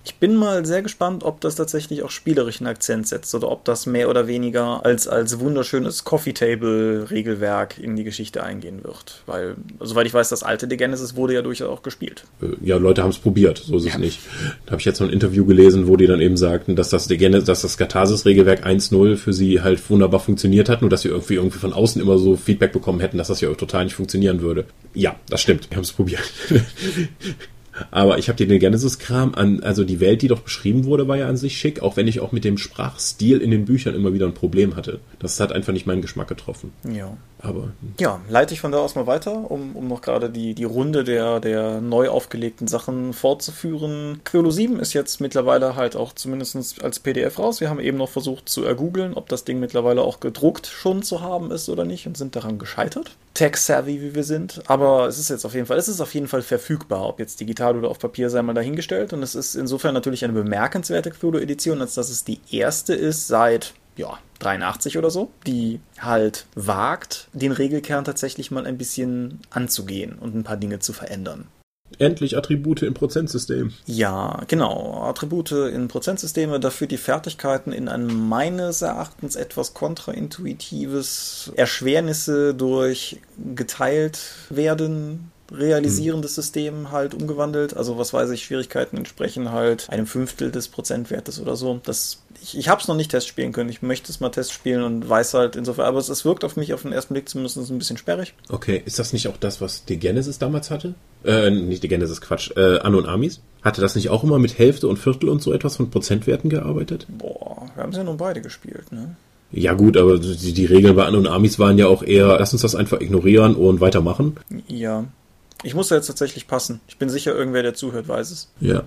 Ich bin mal sehr gespannt, ob das tatsächlich auch spielerischen Akzent setzt oder ob das mehr oder weniger als, als wunderschönes Coffee Table Regelwerk in die Geschichte eingehen wird. Weil, soweit ich weiß, das alte The Genesis wurde ja durchaus auch gespielt. Äh, Ja, Leute haben es probiert, so ist es nicht. Da habe ich jetzt noch ein Interview gelesen, wo die dann eben sagten, dass das, Genesis- dass das Katharsis-Regelwerk 1.0 für sie halt wunderbar funktioniert hat, nur dass sie irgendwie, irgendwie von außen immer so Feedback bekommen hätten, dass das ja total nicht funktionieren würde. Ja, das stimmt, wir haben es probiert. (laughs) Aber ich habe den Genesis-Kram an, also die Welt, die doch beschrieben wurde, war ja an sich schick, auch wenn ich auch mit dem Sprachstil in den Büchern immer wieder ein Problem hatte. Das hat einfach nicht meinen Geschmack getroffen. Ja. Aber Ja, leite ich von da aus mal weiter, um, um noch gerade die, die Runde der, der neu aufgelegten Sachen fortzuführen. Quolo 7 ist jetzt mittlerweile halt auch zumindest als PDF raus. Wir haben eben noch versucht zu ergoogeln, ob das Ding mittlerweile auch gedruckt schon zu haben ist oder nicht und sind daran gescheitert. Tech-savvy, wie wir sind. Aber es ist jetzt auf jeden Fall, es ist auf jeden Fall verfügbar, ob jetzt digital oder auf Papier, sei mal dahingestellt. Und es ist insofern natürlich eine bemerkenswerte Quolo-Edition, als dass es die erste ist seit ja, 83 oder so, die halt wagt, den Regelkern tatsächlich mal ein bisschen anzugehen und ein paar Dinge zu verändern. endlich Attribute im Prozentsystem. Ja, genau. Attribute in Prozentsysteme, dafür die Fertigkeiten in ein meines Erachtens etwas kontraintuitives Erschwernisse durch geteilt werden realisierendes System halt umgewandelt. Also was weiß ich, Schwierigkeiten entsprechen halt einem Fünftel des Prozentwertes oder so. Das, ich ich habe es noch nicht testspielen können. Ich möchte es mal testspielen und weiß halt insofern, aber es, es wirkt auf mich auf den ersten Blick zumindest ein bisschen sperrig. Okay, ist das nicht auch das, was die Genesis damals hatte? Äh, nicht die Genesis, Quatsch. Äh, Anno und Amis? Hatte das nicht auch immer mit Hälfte und Viertel und so etwas von Prozentwerten gearbeitet? Boah, wir haben es ja nun beide gespielt, ne? Ja gut, aber die, die Regeln bei Anno und Amis waren ja auch eher, lass uns das einfach ignorieren und weitermachen. Ja. Ich muss da jetzt tatsächlich passen. Ich bin sicher, irgendwer, der zuhört, weiß es. Ja.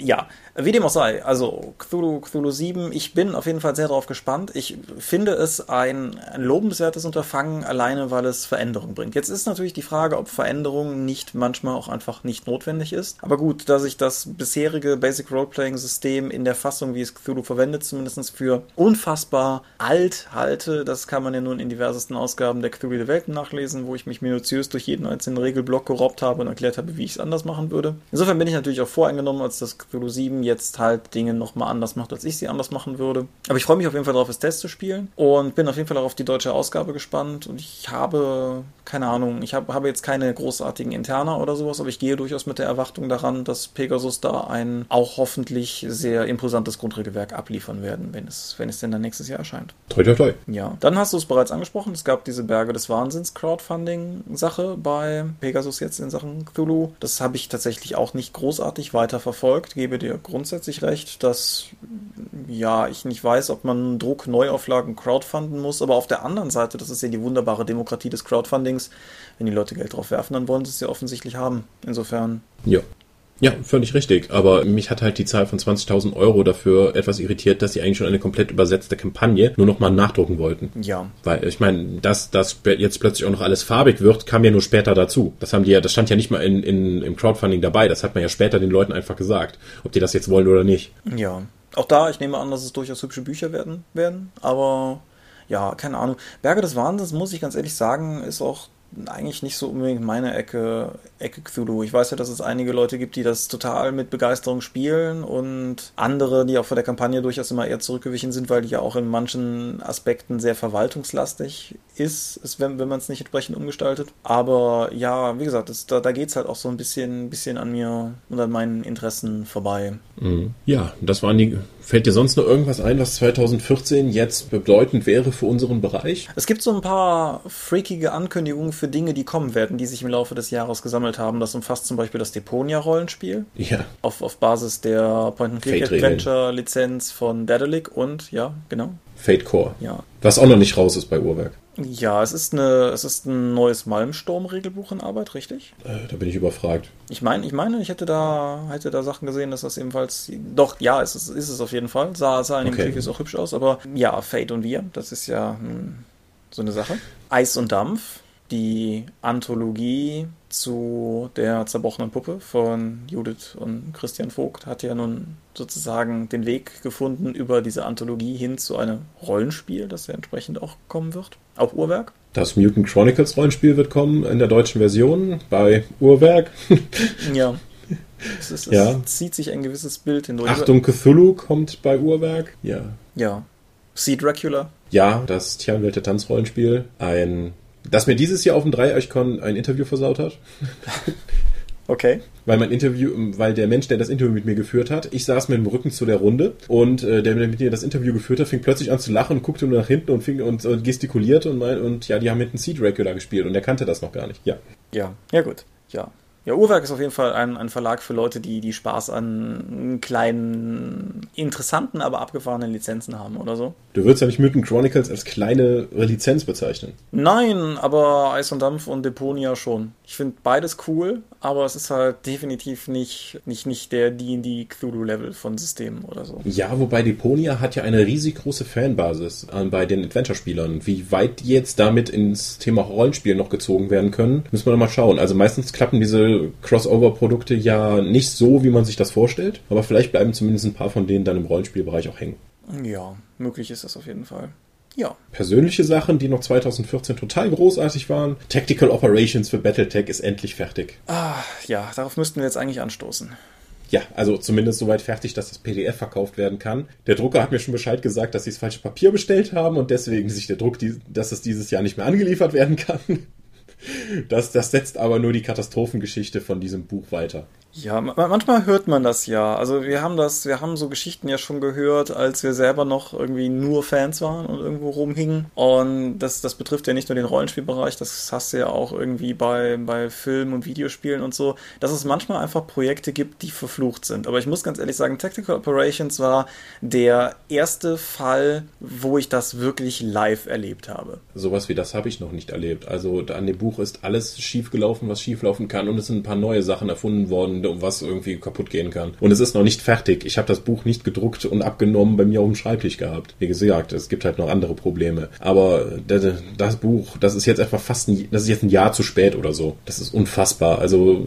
Ja, wie dem auch sei, also Cthulhu, Cthulhu 7, ich bin auf jeden Fall sehr darauf gespannt. Ich finde es ein, ein lobenswertes Unterfangen, alleine weil es Veränderung bringt. Jetzt ist natürlich die Frage, ob Veränderung nicht manchmal auch einfach nicht notwendig ist. Aber gut, dass ich das bisherige Basic Roleplaying System in der Fassung, wie es Cthulhu verwendet, zumindest für unfassbar alt halte, das kann man ja nun in diversesten Ausgaben der Cthulhu der Welten nachlesen, wo ich mich minutiös durch jeden einzelnen Regelblock gerobbt habe und erklärt habe, wie ich es anders machen würde. Insofern bin ich natürlich auch voreingenommen, als das Cthulhu 7 jetzt halt Dinge nochmal anders macht, als ich sie anders machen würde. Aber ich freue mich auf jeden Fall darauf, es Test zu spielen und bin auf jeden Fall auch auf die deutsche Ausgabe gespannt und ich habe, keine Ahnung, ich hab, habe jetzt keine großartigen Interna oder sowas, aber ich gehe durchaus mit der Erwartung daran, dass Pegasus da ein auch hoffentlich sehr imposantes Grundregelwerk abliefern werden, wenn es, wenn es denn dann nächstes Jahr erscheint. Toi, toi, toi. Ja, dann hast du es bereits angesprochen, es gab diese Berge des Wahnsinns Crowdfunding-Sache bei Pegasus jetzt in Sachen Cthulhu. Das habe ich tatsächlich auch nicht großartig weiterverfolgt, gebe dir grundsätzlich recht, dass ja, ich nicht weiß, ob man Druck, Neuauflagen crowdfunden muss, aber auf der anderen Seite, das ist ja die wunderbare Demokratie des Crowdfundings, wenn die Leute Geld drauf werfen, dann wollen sie es ja offensichtlich haben. Insofern. Ja. Ja, völlig richtig. Aber mich hat halt die Zahl von 20.000 Euro dafür etwas irritiert, dass sie eigentlich schon eine komplett übersetzte Kampagne nur noch mal nachdrucken wollten. Ja. Weil ich meine, dass das jetzt plötzlich auch noch alles farbig wird, kam ja nur später dazu. Das haben die ja, das stand ja nicht mal in, in, im Crowdfunding dabei. Das hat man ja später den Leuten einfach gesagt, ob die das jetzt wollen oder nicht. Ja. Auch da, ich nehme an, dass es durchaus hübsche Bücher werden werden, aber ja, keine Ahnung. Berge des Wahnsinns, muss ich ganz ehrlich sagen, ist auch eigentlich nicht so unbedingt meine Ecke, Ecke Cthulhu. Ich weiß ja, dass es einige Leute gibt, die das total mit Begeisterung spielen und andere, die auch vor der Kampagne durchaus immer eher zurückgewichen sind, weil die ja auch in manchen Aspekten sehr verwaltungslastig ist, ist wenn, wenn man es nicht entsprechend umgestaltet. Aber ja, wie gesagt, das, da, da geht es halt auch so ein bisschen, bisschen an mir und an meinen Interessen vorbei. Mhm. Ja, das waren die. Fällt dir sonst noch irgendwas ein, was 2014 jetzt bedeutend wäre für unseren Bereich? Es gibt so ein paar freakige Ankündigungen für Dinge, die kommen werden, die sich im Laufe des Jahres gesammelt haben. Das umfasst zum Beispiel das Deponia-Rollenspiel. Ja. Auf, auf Basis der Point-and-Click-Adventure-Lizenz von Daedalic und, ja, genau. Fate Core. Ja. Was auch noch nicht raus ist bei Uhrwerk. Ja, es ist, eine, es ist ein neues Malmsturm-Regelbuch in Arbeit, richtig? Äh, da bin ich überfragt. Ich meine, ich meine, ich hätte da, hätte da Sachen gesehen, dass das ebenfalls. Doch, ja, es ist, ist es auf jeden Fall. Sah, sah in dem Okay. Auch hübsch aus, aber ja, Fate und wir, das ist ja hm, so eine Sache. Eis und Dampf, die Anthologie zu der zerbrochenen Puppe von Judith und Christian Vogt, hat ja nun sozusagen den Weg gefunden über diese Anthologie hin zu einem Rollenspiel, das ja entsprechend auch kommen wird. Auch Uhrwerk. Das Mutant Chronicles Rollenspiel wird kommen in der deutschen Version bei Uhrwerk. (laughs) Ja. Es, ist, es Ja. zieht sich ein gewisses Bild hindurch. Achtung, Cthulhu kommt bei Uhrwerk. Ja. Ja. See Dracula. Ja, das Tierwelt der Tanzrollenspiel. Ein, das mir dieses Jahr auf dem Dreieichkon ein Interview versaut hat. (laughs) Okay. Weil mein Interview, weil der Mensch, der das Interview mit mir geführt hat, ich saß mit dem Rücken zu der Runde und äh, der, der mit mir das Interview geführt hat, fing plötzlich an zu lachen und guckte nur nach hinten und fing und, und gestikulierte und, mein, und ja, die haben hinten Sea Dracula gespielt und er kannte das noch gar nicht. Ja. Ja. Ja, gut. Ja. Ja, Uhrwerk ist auf jeden Fall ein, ein Verlag für Leute, die, die Spaß an kleinen, interessanten, aber abgefahrenen Lizenzen haben oder so. Du würdest ja nicht Mutant Chronicles als kleine Lizenz bezeichnen. Nein, aber Eis und Dampf und Deponia schon. Ich finde beides cool, aber es ist halt definitiv nicht, nicht, nicht der D&D Cthulhu-Level von Systemen oder so. Ja, wobei Deponia hat ja eine riesig große Fanbasis äh, bei den Adventure-Spielern. Wie weit die jetzt damit ins Thema Rollenspiel noch gezogen werden können, müssen wir noch mal schauen. Also meistens klappen diese Crossover-Produkte ja nicht so, wie man sich das vorstellt, aber vielleicht bleiben zumindest ein paar von denen dann im Rollenspielbereich auch hängen. Ja, möglich ist das auf jeden Fall. Ja. Persönliche Sachen, die noch 2014 total großartig waren. Tactical Operations für Battletech ist endlich fertig. Ah, ja, darauf müssten wir jetzt eigentlich anstoßen. Ja, also zumindest soweit fertig, dass das PDF verkauft werden kann. Der Drucker hat mir schon Bescheid gesagt, dass sie das falsche Papier bestellt haben und deswegen sich der Druck, dass es dieses Jahr nicht mehr angeliefert werden kann. Das, das setzt aber nur die Katastrophengeschichte von diesem Buch weiter. Ja, ma- manchmal hört man das ja. Also wir haben das, wir haben so Geschichten ja schon gehört, als wir selber noch irgendwie nur Fans waren und irgendwo rumhingen. Und das, das betrifft ja nicht nur den Rollenspielbereich, das hast du ja auch irgendwie bei, bei Filmen und Videospielen und so, dass es manchmal einfach Projekte gibt, die verflucht sind. Aber ich muss ganz ehrlich sagen, Tactical Operations war der erste Fall, wo ich das wirklich live erlebt habe. Sowas wie das habe ich noch nicht erlebt. Also an dem Buch ist alles schief gelaufen, was schief laufen kann und es sind ein paar neue Sachen erfunden worden, um was irgendwie kaputt gehen kann. Und es ist noch nicht fertig. Ich habe das Buch nicht gedruckt und abgenommen bei mir auf dem Schreibtisch gehabt. Wie gesagt, es gibt halt noch andere Probleme. Aber das Buch, das ist jetzt einfach fast ein, das ist jetzt ein Jahr zu spät oder so. Das ist unfassbar. Also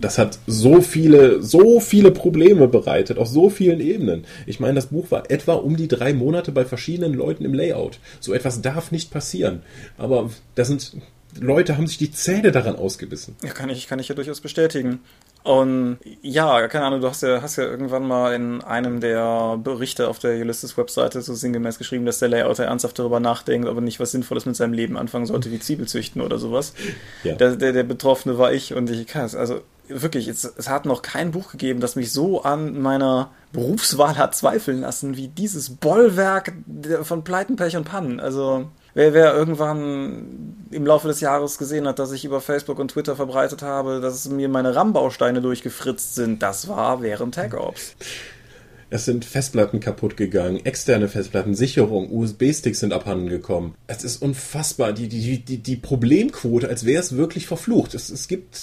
das hat so viele, so viele Probleme bereitet, auf so vielen Ebenen. Ich meine, das Buch war etwa um die drei Monate bei verschiedenen Leuten im Layout. So etwas darf nicht passieren. Aber da sind Leute haben sich die Zähne daran ausgebissen. Ja, kann ich, kann ich ja durchaus bestätigen. Und ja, keine Ahnung, du hast ja, hast ja irgendwann mal in einem der Berichte auf der Ulysses-Webseite so sinngemäß geschrieben, dass der Layouter ernsthaft darüber nachdenkt, ob er nicht was Sinnvolles mit seinem Leben anfangen sollte, wie Zwiebel züchten oder sowas. Ja. Der, der, der Betroffene war ich und ich kann es, also wirklich, es, es hat noch kein Buch gegeben, das mich so an meiner Berufswahl hat zweifeln lassen, wie dieses Bollwerk von Pleiten, Pech und Pannen. Also, wer, wer irgendwann im Laufe des Jahres gesehen hat, dass ich über Facebook und Twitter verbreitet habe, dass mir meine RAM-Bausteine durchgefritzt sind, das war während TagOps. Es sind Festplatten kaputt gegangen, externe Festplatten, Sicherung, USB-Sticks sind abhanden gekommen. Es ist unfassbar, die, die, die, die Problemquote, als wäre es wirklich verflucht. Es, es gibt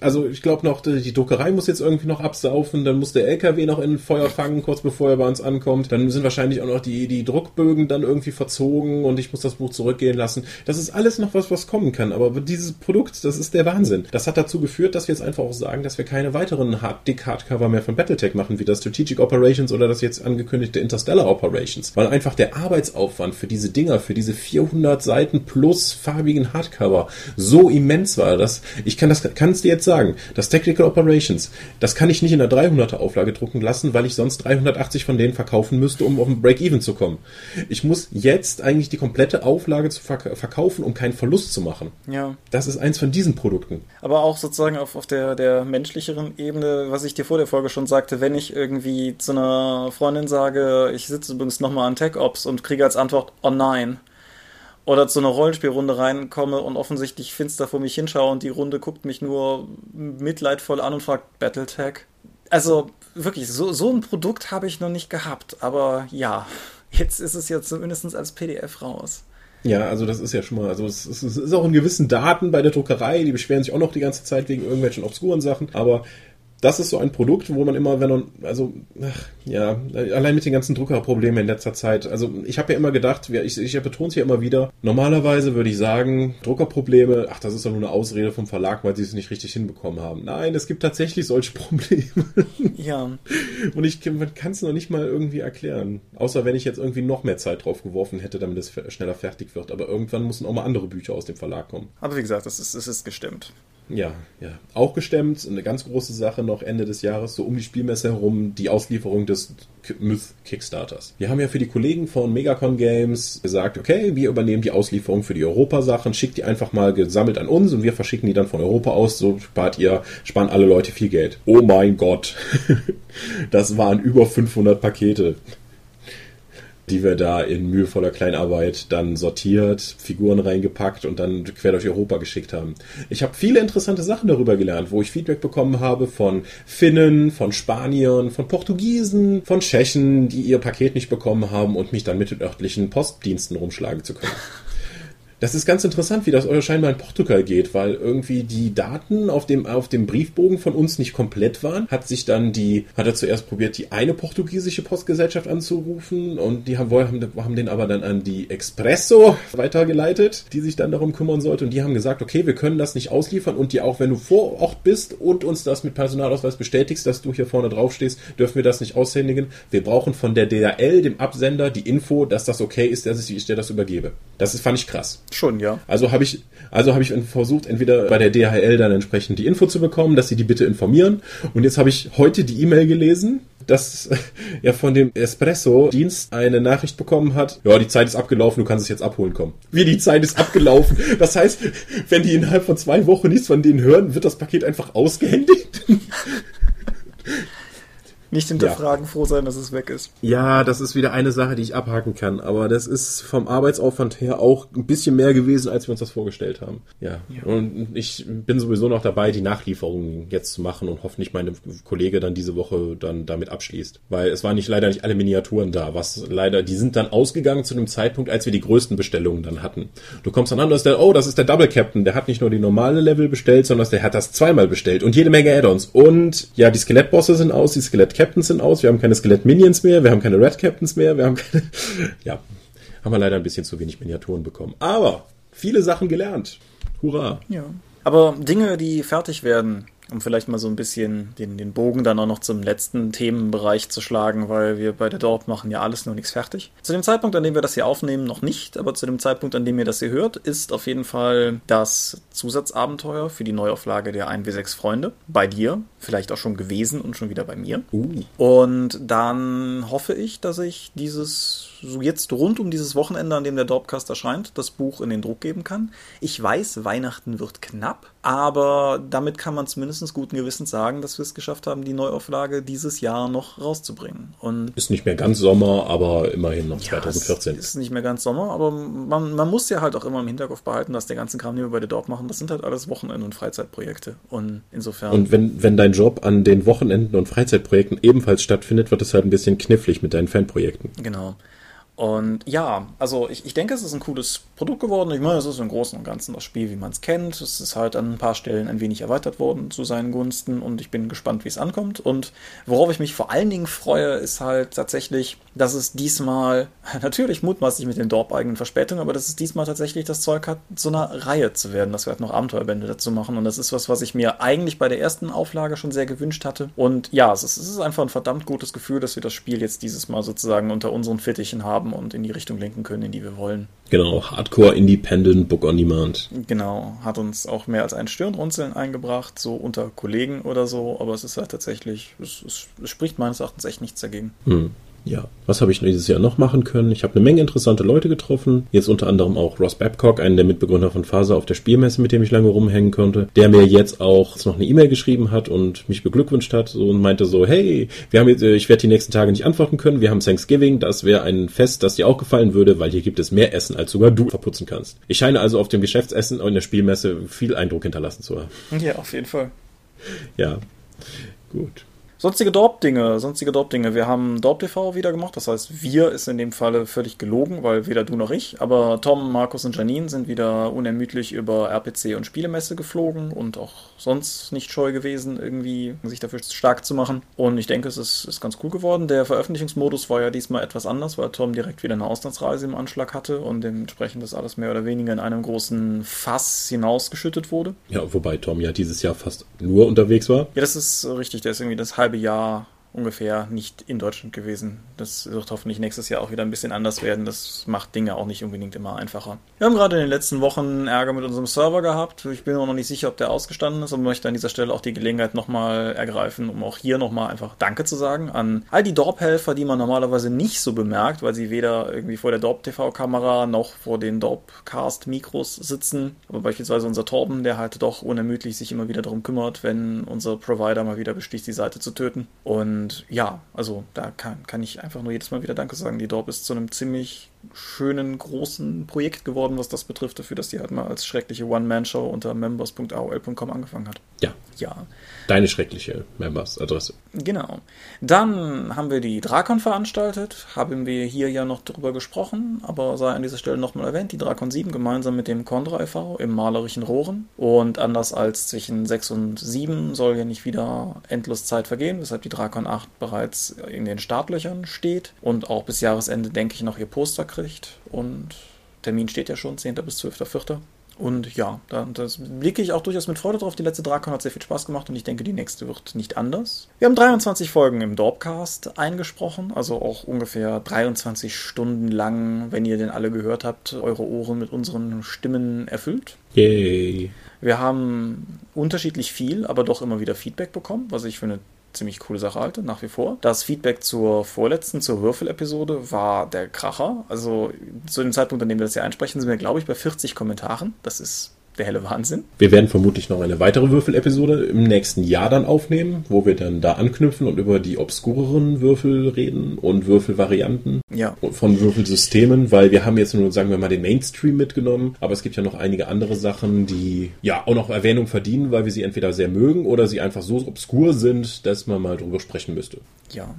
also ich glaube noch, die Druckerei muss jetzt irgendwie noch absaufen, dann muss der LKW noch in Feuer fangen, kurz bevor er bei uns ankommt. Dann sind wahrscheinlich auch noch die, die Druckbögen dann irgendwie verzogen und ich muss das Buch zurückgehen lassen. Das ist alles noch was, was kommen kann. Aber dieses Produkt, das ist der Wahnsinn. Das hat dazu geführt, dass wir jetzt einfach auch sagen, dass wir keine weiteren Hard Dick Hardcover mehr von Battletech machen, wie das Strategic Operations oder das jetzt angekündigte Interstellar Operations. Weil einfach der Arbeitsaufwand für diese Dinger, für diese 400 Seiten plus farbigen Hardcover so immens war, dass ich kann das, kann es dir jetzt sagen, das Technical Operations, das kann ich nicht in der 300er Auflage drucken lassen, weil ich sonst 380 von denen verkaufen müsste, um auf ein Break-Even zu kommen. Ich muss jetzt eigentlich die komplette Auflage zu verk verkaufen, um keinen Verlust zu machen. Ja. Das ist eins von diesen Produkten. Aber auch sozusagen auf, auf der, der menschlicheren Ebene, was ich dir vor der Folge schon sagte, wenn ich irgendwie zu einer Freundin sage, ich sitze übrigens nochmal an Tech Ops und kriege als Antwort, oh nein, oder zu einer Rollenspielrunde reinkomme und offensichtlich finster vor mich hinschaue und die Runde guckt mich nur mitleidvoll an und fragt Battletech. Also wirklich, so, so ein Produkt habe ich noch nicht gehabt, aber ja, (laughs) jetzt ist es ja zumindest als PDF raus. Ja, also das ist ja schon mal, also es, es ist auch in gewissen Daten bei der Druckerei, die beschweren sich auch noch die ganze Zeit wegen irgendwelchen obskuren Sachen, aber das ist so ein Produkt, wo man immer, wenn man, also, ach, ja, allein mit den ganzen Druckerproblemen in letzter Zeit, also ich habe ja immer gedacht, ich, ich betone es ja immer wieder, normalerweise würde ich sagen, Druckerprobleme, ach, das ist doch nur eine Ausrede vom Verlag, weil sie es nicht richtig hinbekommen haben. Nein, es gibt tatsächlich solche (laughs) Probleme. Ja. Und ich kann es noch nicht mal irgendwie erklären. Außer wenn ich jetzt irgendwie noch mehr Zeit drauf geworfen hätte, damit es schneller fertig wird. Aber irgendwann müssen auch mal andere Bücher aus dem Verlag kommen. Aber wie gesagt, das ist, das ist gestimmt. Ja, ja. Auch gestemmt, eine ganz große Sache noch Ende des Jahres, so um die Spielmesse herum, die Auslieferung des Myth Kickstarters. Wir haben ja für die Kollegen von Megacon Games gesagt, okay, wir übernehmen die Auslieferung für die Europa-Sachen, schickt die einfach mal gesammelt an uns und wir verschicken die dann von Europa aus, so spart ihr, sparen alle Leute viel Geld. Oh mein Gott. (laughs) das waren über 500 Pakete die wir da in mühevoller Kleinarbeit dann sortiert, Figuren reingepackt und dann quer durch Europa geschickt haben. Ich habe viele interessante Sachen darüber gelernt, wo ich Feedback bekommen habe von Finnen, von Spaniern, von Portugiesen, von Tschechen, die ihr Paket nicht bekommen haben und mich dann mit den örtlichen Postdiensten rumschlagen zu können. (laughs) Das ist ganz interessant, wie das scheinbar in Portugal geht, weil irgendwie die Daten auf dem, auf dem Briefbogen von uns nicht komplett waren. Hat sich dann die, hat er zuerst probiert, die eine portugiesische Postgesellschaft anzurufen und die haben, haben, haben den aber dann an die Expresso weitergeleitet, die sich dann darum kümmern sollte und die haben gesagt, okay, wir können das nicht ausliefern und dir auch, wenn du vor Ort bist und uns das mit Personalausweis bestätigst, dass du hier vorne drauf stehst, dürfen wir das nicht aushändigen. Wir brauchen von der DHL, dem Absender, die Info, dass das okay ist, dass ich dir das übergebe. Das ist, fand ich krass. Schon, ja. Also habe ich, also habe ich versucht, entweder bei der DHL dann entsprechend die Info zu bekommen, dass sie die bitte informieren. Und jetzt habe ich heute die E-Mail gelesen, dass ja (laughs) von dem Espresso-Dienst eine Nachricht bekommen hat, ja, die Zeit ist abgelaufen, du kannst es jetzt abholen kommen. Wie die Zeit ist abgelaufen. Das heißt, wenn die innerhalb von zwei Wochen nichts von denen hören, wird das Paket einfach ausgehändigt. Nicht hinterfragen, ja. froh sein, dass es weg ist. Ja, das ist wieder eine Sache, die ich abhaken kann. Aber das ist vom Arbeitsaufwand her auch ein bisschen mehr gewesen, als wir uns das vorgestellt haben. Ja. ja. Und ich bin sowieso noch dabei, die Nachlieferungen jetzt zu machen und hoffentlich meine Kollege dann diese Woche dann damit abschließt. Weil es waren nicht leider nicht alle Miniaturen da, was leider, die sind dann ausgegangen zu dem Zeitpunkt, als wir die größten Bestellungen dann hatten. Du kommst dann an, dass der, oh, das ist der Double Captain, der hat nicht nur die normale Level bestellt, sondern der hat das zweimal bestellt und jede Menge Add-ons. Und ja, die Skelettbosse sind aus, die Skelett-Captains sind aus, wir haben keine Skelett-Minions mehr, wir haben keine Red Captains mehr, wir haben keine, (laughs) ja, haben wir leider ein bisschen zu wenig Miniaturen bekommen. Aber viele Sachen gelernt. Hurra. Ja. Aber Dinge, die fertig werden, um vielleicht mal so ein bisschen den, den Bogen dann auch noch zum letzten Themenbereich zu schlagen, weil wir bei der Dorp machen ja alles nur nichts fertig. Zu dem Zeitpunkt, an dem wir das hier aufnehmen, noch nicht, aber zu dem Zeitpunkt, an dem ihr das hier hört, ist auf jeden Fall das Zusatzabenteuer für die Neuauflage der 1W6 Freunde bei dir, vielleicht auch schon gewesen und schon wieder bei mir. Uh. Und dann hoffe ich, dass ich dieses so jetzt rund um dieses Wochenende, an dem der Dorpcast erscheint, das Buch in den Druck geben kann. Ich weiß, Weihnachten wird knapp, aber damit kann man zumindest guten Gewissens sagen, dass wir es geschafft haben, die Neuauflage dieses Jahr noch rauszubringen. Und ist nicht mehr ganz Sommer, aber immerhin noch 2014. Ja, ist nicht mehr ganz Sommer, aber man, man muss ja halt auch immer im Hinterkopf behalten, dass der ganze Kram, den wir bei der Dorp machen, das sind halt alles Wochenend- und Freizeitprojekte. Und insofern. Und wenn, wenn dein Job an den Wochenenden und Freizeitprojekten ebenfalls stattfindet, wird es halt ein bisschen knifflig mit deinen Fanprojekten. Genau. Und ja, also ich, ich denke, es ist ein cooles Produkt geworden. Ich meine, es ist im Großen und Ganzen das Spiel, wie man es kennt. Es ist halt an ein paar Stellen ein wenig erweitert worden zu seinen Gunsten und ich bin gespannt, wie es ankommt. Und worauf ich mich vor allen Dingen freue, ist halt tatsächlich, dass es diesmal, (laughs) natürlich mutmaßlich mit den Dorp-eigenen Verspätungen, aber dass es diesmal tatsächlich das Zeug hat, zu einer Reihe zu werden, dass wir halt noch Abenteuerbände dazu machen. Und das ist was, was ich mir eigentlich bei der ersten Auflage schon sehr gewünscht hatte. Und ja, es ist, es ist einfach ein verdammt gutes Gefühl, dass wir das Spiel jetzt dieses Mal sozusagen unter unseren Fittichen haben haben und in die Richtung lenken können, in die wir wollen. Genau, Hardcore Independent Book on Demand. Genau, hat uns auch mehr als ein Stirnrunzeln eingebracht, so unter Kollegen oder so, aber es ist halt tatsächlich, es, es, es spricht meines Erachtens echt nichts dagegen. Hm. Ja, was habe ich dieses Jahr noch machen können? Ich habe eine Menge interessante Leute getroffen. Jetzt unter anderem auch Ross Babcock, einen der Mitbegründer von Faser auf der Spielmesse, mit dem ich lange rumhängen konnte, der mir jetzt auch noch eine E-Mail geschrieben hat und mich beglückwünscht hat und meinte so, hey, wir haben jetzt, äh, ich werde die nächsten Tage nicht antworten können. Wir haben Thanksgiving, das wäre ein Fest, das dir auch gefallen würde, weil hier gibt es mehr Essen, als sogar du verputzen kannst. Ich scheine also auf dem Geschäftsessen und der Spielmesse viel Eindruck hinterlassen zu haben. Ja, auf jeden Fall. Ja, gut. Sonstige Dorp-Dinge, sonstige Dorp-Dinge. Wir haben Dorp-TV wieder gemacht, das heißt, wir ist in dem Falle völlig gelogen, weil weder du noch ich, aber Tom, Markus und Janine sind wieder unermüdlich über RPC und Spielemesse geflogen und auch sonst nicht scheu gewesen, irgendwie sich dafür stark zu machen. Und ich denke, es ist, ist ganz cool geworden. Der Veröffentlichungsmodus war ja diesmal etwas anders, weil Tom direkt wieder eine Auslandsreise im Anschlag hatte und dementsprechend das alles mehr oder weniger in einem großen Fass hinausgeschüttet wurde. Ja, wobei Tom ja dieses Jahr fast nur unterwegs war. Ja, das ist richtig, der ist irgendwie das halbe halbe Jahr ungefähr nicht in Deutschland gewesen. Das wird hoffentlich nächstes Jahr auch wieder ein bisschen anders werden. Das macht Dinge auch nicht unbedingt immer einfacher. Wir haben gerade in den letzten Wochen Ärger mit unserem Server gehabt. Ich bin noch nicht sicher, ob der ausgestanden ist und möchte an dieser Stelle auch die Gelegenheit nochmal ergreifen, um auch hier nochmal einfach Danke zu sagen an all die Dorp-Helfer, die man normalerweise nicht so bemerkt, weil sie weder irgendwie vor der Dorp-TV-Kamera noch vor den Dorp-Cast-Mikros sitzen. Aber beispielsweise unser Torben, der halt doch unermüdlich sich immer wieder darum kümmert, wenn unser Provider mal wieder beschließt, die Seite zu töten. Und und ja, also da kann, kann ich einfach nur jedes Mal wieder Danke sagen. Die Dorp ist zu einem ziemlich schönen, großen Projekt geworden, was das betrifft, dafür, dass die halt mal als schreckliche One-Man-Show unter members.aol.com angefangen hat. Ja. Ja. Deine schreckliche Members-Adresse. Genau. Dann haben wir die Drakon veranstaltet, haben wir hier ja noch drüber gesprochen, aber sei an dieser Stelle nochmal erwähnt, die Drakon 7 gemeinsam mit dem Condra e.V. im malerischen Rohren. Und anders als zwischen 6 und 7 soll ja nicht wieder endlos Zeit vergehen, weshalb die Drakon 8 bereits in den Startlöchern steht und auch bis Jahresende, denke ich, noch ihr Poster kriegt. Und Termin steht ja schon, 10. bis 12.04. Und ja, da, das blicke ich auch durchaus mit Freude drauf. Die letzte Drakon hat sehr viel Spaß gemacht und ich denke, die nächste wird nicht anders. Wir haben 23 Folgen im Dorpcast eingesprochen, also auch ungefähr 23 Stunden lang, wenn ihr den alle gehört habt, eure Ohren mit unseren Stimmen erfüllt. Yay. Wir haben unterschiedlich viel, aber doch immer wieder Feedback bekommen, was ich für eine ziemlich coole Sache halte, nach wie vor. Das Feedback zur vorletzten, zur Würfel-Episode war der Kracher. Also zu dem Zeitpunkt, an dem wir das hier einsprechen, sind wir, glaube ich, bei 40 Kommentaren. Das ist der helle Wahnsinn. Wir werden vermutlich noch eine weitere Würfelepisode im nächsten Jahr dann aufnehmen, wo wir dann da anknüpfen und über die obskureren Würfel reden und Würfelvarianten Ja. von Würfelsystemen, weil wir haben jetzt nur, sagen wir mal, den Mainstream mitgenommen, aber es gibt ja noch einige andere Sachen, die ja auch noch Erwähnung verdienen, weil wir sie entweder sehr mögen oder sie einfach so obskur sind, dass man mal drüber sprechen müsste. Ja.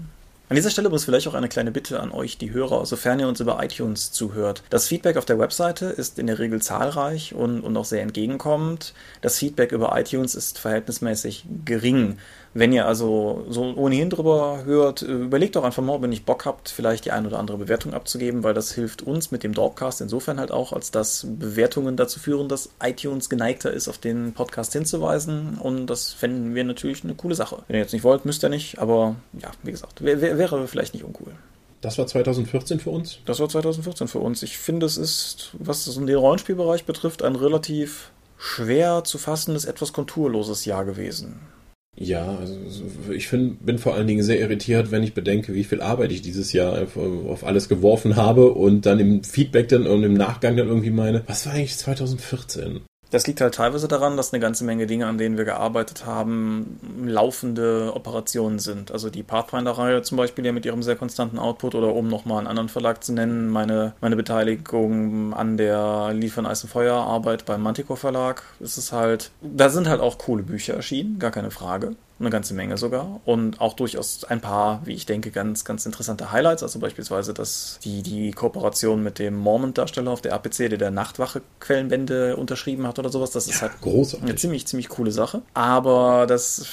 An dieser Stelle muss vielleicht auch eine kleine Bitte an euch, die Hörer, sofern ihr uns über iTunes zuhört. Das Feedback auf der Webseite ist in der Regel zahlreich und, und auch sehr entgegenkommend. Das Feedback über iTunes ist verhältnismäßig gering. Wenn ihr also so ohnehin drüber hört, äh, überlegt doch einfach mal, wenn ihr Bock habt, vielleicht die ein oder andere Bewertung abzugeben, weil das hilft uns mit dem Dropcast insofern halt auch, als dass Bewertungen dazu führen, dass iTunes geneigter ist, auf den Podcast hinzuweisen und das fänden wir natürlich eine coole Sache. Wenn ihr jetzt nicht wollt, müsst ihr nicht, aber ja, wie gesagt, wär, wär, wäre vielleicht nicht uncool. Das war 2014 für uns. Das war 2014 für uns. Ich finde, es ist, was den Rollenspielbereich betrifft, ein relativ schwer zu fassendes, etwas konturloses Jahr gewesen. Ja, also ich find, bin vor allen Dingen sehr irritiert, wenn ich bedenke, wie viel Arbeit ich dieses Jahr auf alles geworfen habe und dann im Feedback dann und im Nachgang dann irgendwie meine, was war eigentlich 2014? Das liegt halt teilweise daran, dass eine ganze Menge Dinge, an denen wir gearbeitet haben, laufende Operationen sind. Also die Pathfinder-Reihe zum Beispiel, ja mit ihrem sehr konstanten Output oder um nochmal einen anderen Verlag zu nennen, meine, meine Beteiligung an der Liefern Eis und Feuer Arbeit beim Manticore Verlag. ist Es halt, da sind halt auch coole Bücher erschienen, gar keine Frage eine ganze Menge sogar und auch durchaus ein paar, wie ich denke, ganz, ganz interessante Highlights, also beispielsweise dass die, die Kooperation mit dem Mormont-Darsteller auf der APC, der der Nachtwache-Quellenbände unterschrieben hat oder sowas, das ist halt großartig. eine ziemlich, ziemlich coole Sache. Aber das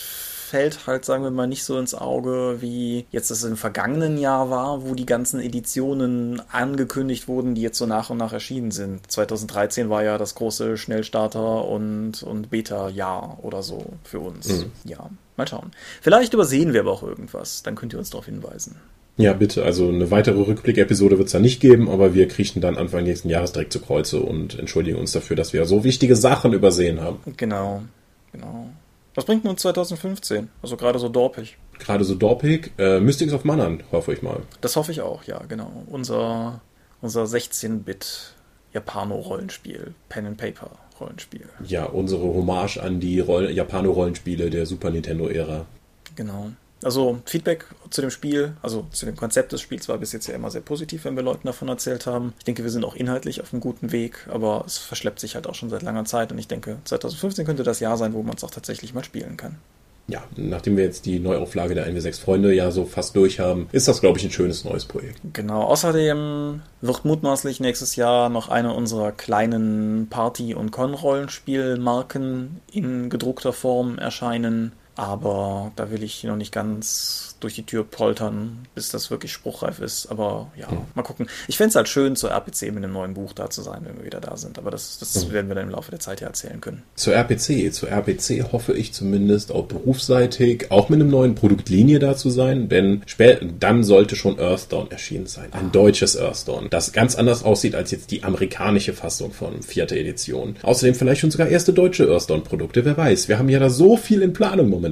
fällt halt, sagen wir mal, nicht so ins Auge, wie jetzt das im vergangenen Jahr war, wo die ganzen Editionen angekündigt wurden, die jetzt so nach und nach erschienen sind. 2013 war ja das große Schnellstarter- und, und Beta-Jahr oder so für uns. Mhm. Ja, mal schauen. Vielleicht übersehen wir aber auch irgendwas, dann könnt ihr uns darauf hinweisen. Ja, bitte. Also eine weitere Rückblick-Episode wird es da nicht geben, aber wir kriechen dann Anfang nächsten Jahres direkt zu Kreuze und entschuldigen uns dafür, dass wir so wichtige Sachen übersehen haben. Genau, genau. Was bringt nun 2015? Also gerade so dorpig. Gerade so dorpig. Äh, Mystics of Manan, hoffe ich mal. Das hoffe ich auch, ja, genau. Unser, unser 16-Bit Japano-Rollenspiel, Pen and Paper Rollenspiel. Ja, unsere Hommage an die Roll Japano-Rollenspiele der Super Nintendo-Ära. Genau. Also Feedback zu dem Spiel, also zu dem Konzept des Spiels war bis jetzt ja immer sehr positiv, wenn wir Leuten davon erzählt haben. Ich denke, wir sind auch inhaltlich auf einem guten Weg, aber es verschleppt sich halt auch schon seit langer Zeit und ich denke, 2015 könnte das Jahr sein, wo man es auch tatsächlich mal spielen kann. Ja, nachdem wir jetzt die Neuauflage der 1W6 Freunde ja so fast durch haben, ist das, glaube ich, ein schönes neues Projekt. Genau. Außerdem wird mutmaßlich nächstes Jahr noch eine unserer kleinen Party- und Con-Rollenspielmarken in gedruckter Form erscheinen. Aber da will ich noch nicht ganz durch die Tür poltern, bis das wirklich spruchreif ist. Aber ja, Hm. mal gucken. Ich fände es halt schön, zur RPC mit einem neuen Buch da zu sein, wenn wir wieder da sind. Aber das, das Hm. werden wir dann im Laufe der Zeit ja erzählen können. Zur RPC. Zur RPC hoffe ich zumindest auch berufsseitig auch mit einem neuen Produktlinie da zu sein, denn spä- dann sollte schon Earthdawn erschienen sein. Ein deutsches Earthdawn, das ganz anders aussieht als jetzt die amerikanische Fassung von vierte Edition. Außerdem vielleicht schon sogar erste deutsche Earthdawn-Produkte, wer weiß. Wir haben ja da so viel in Planung momentan.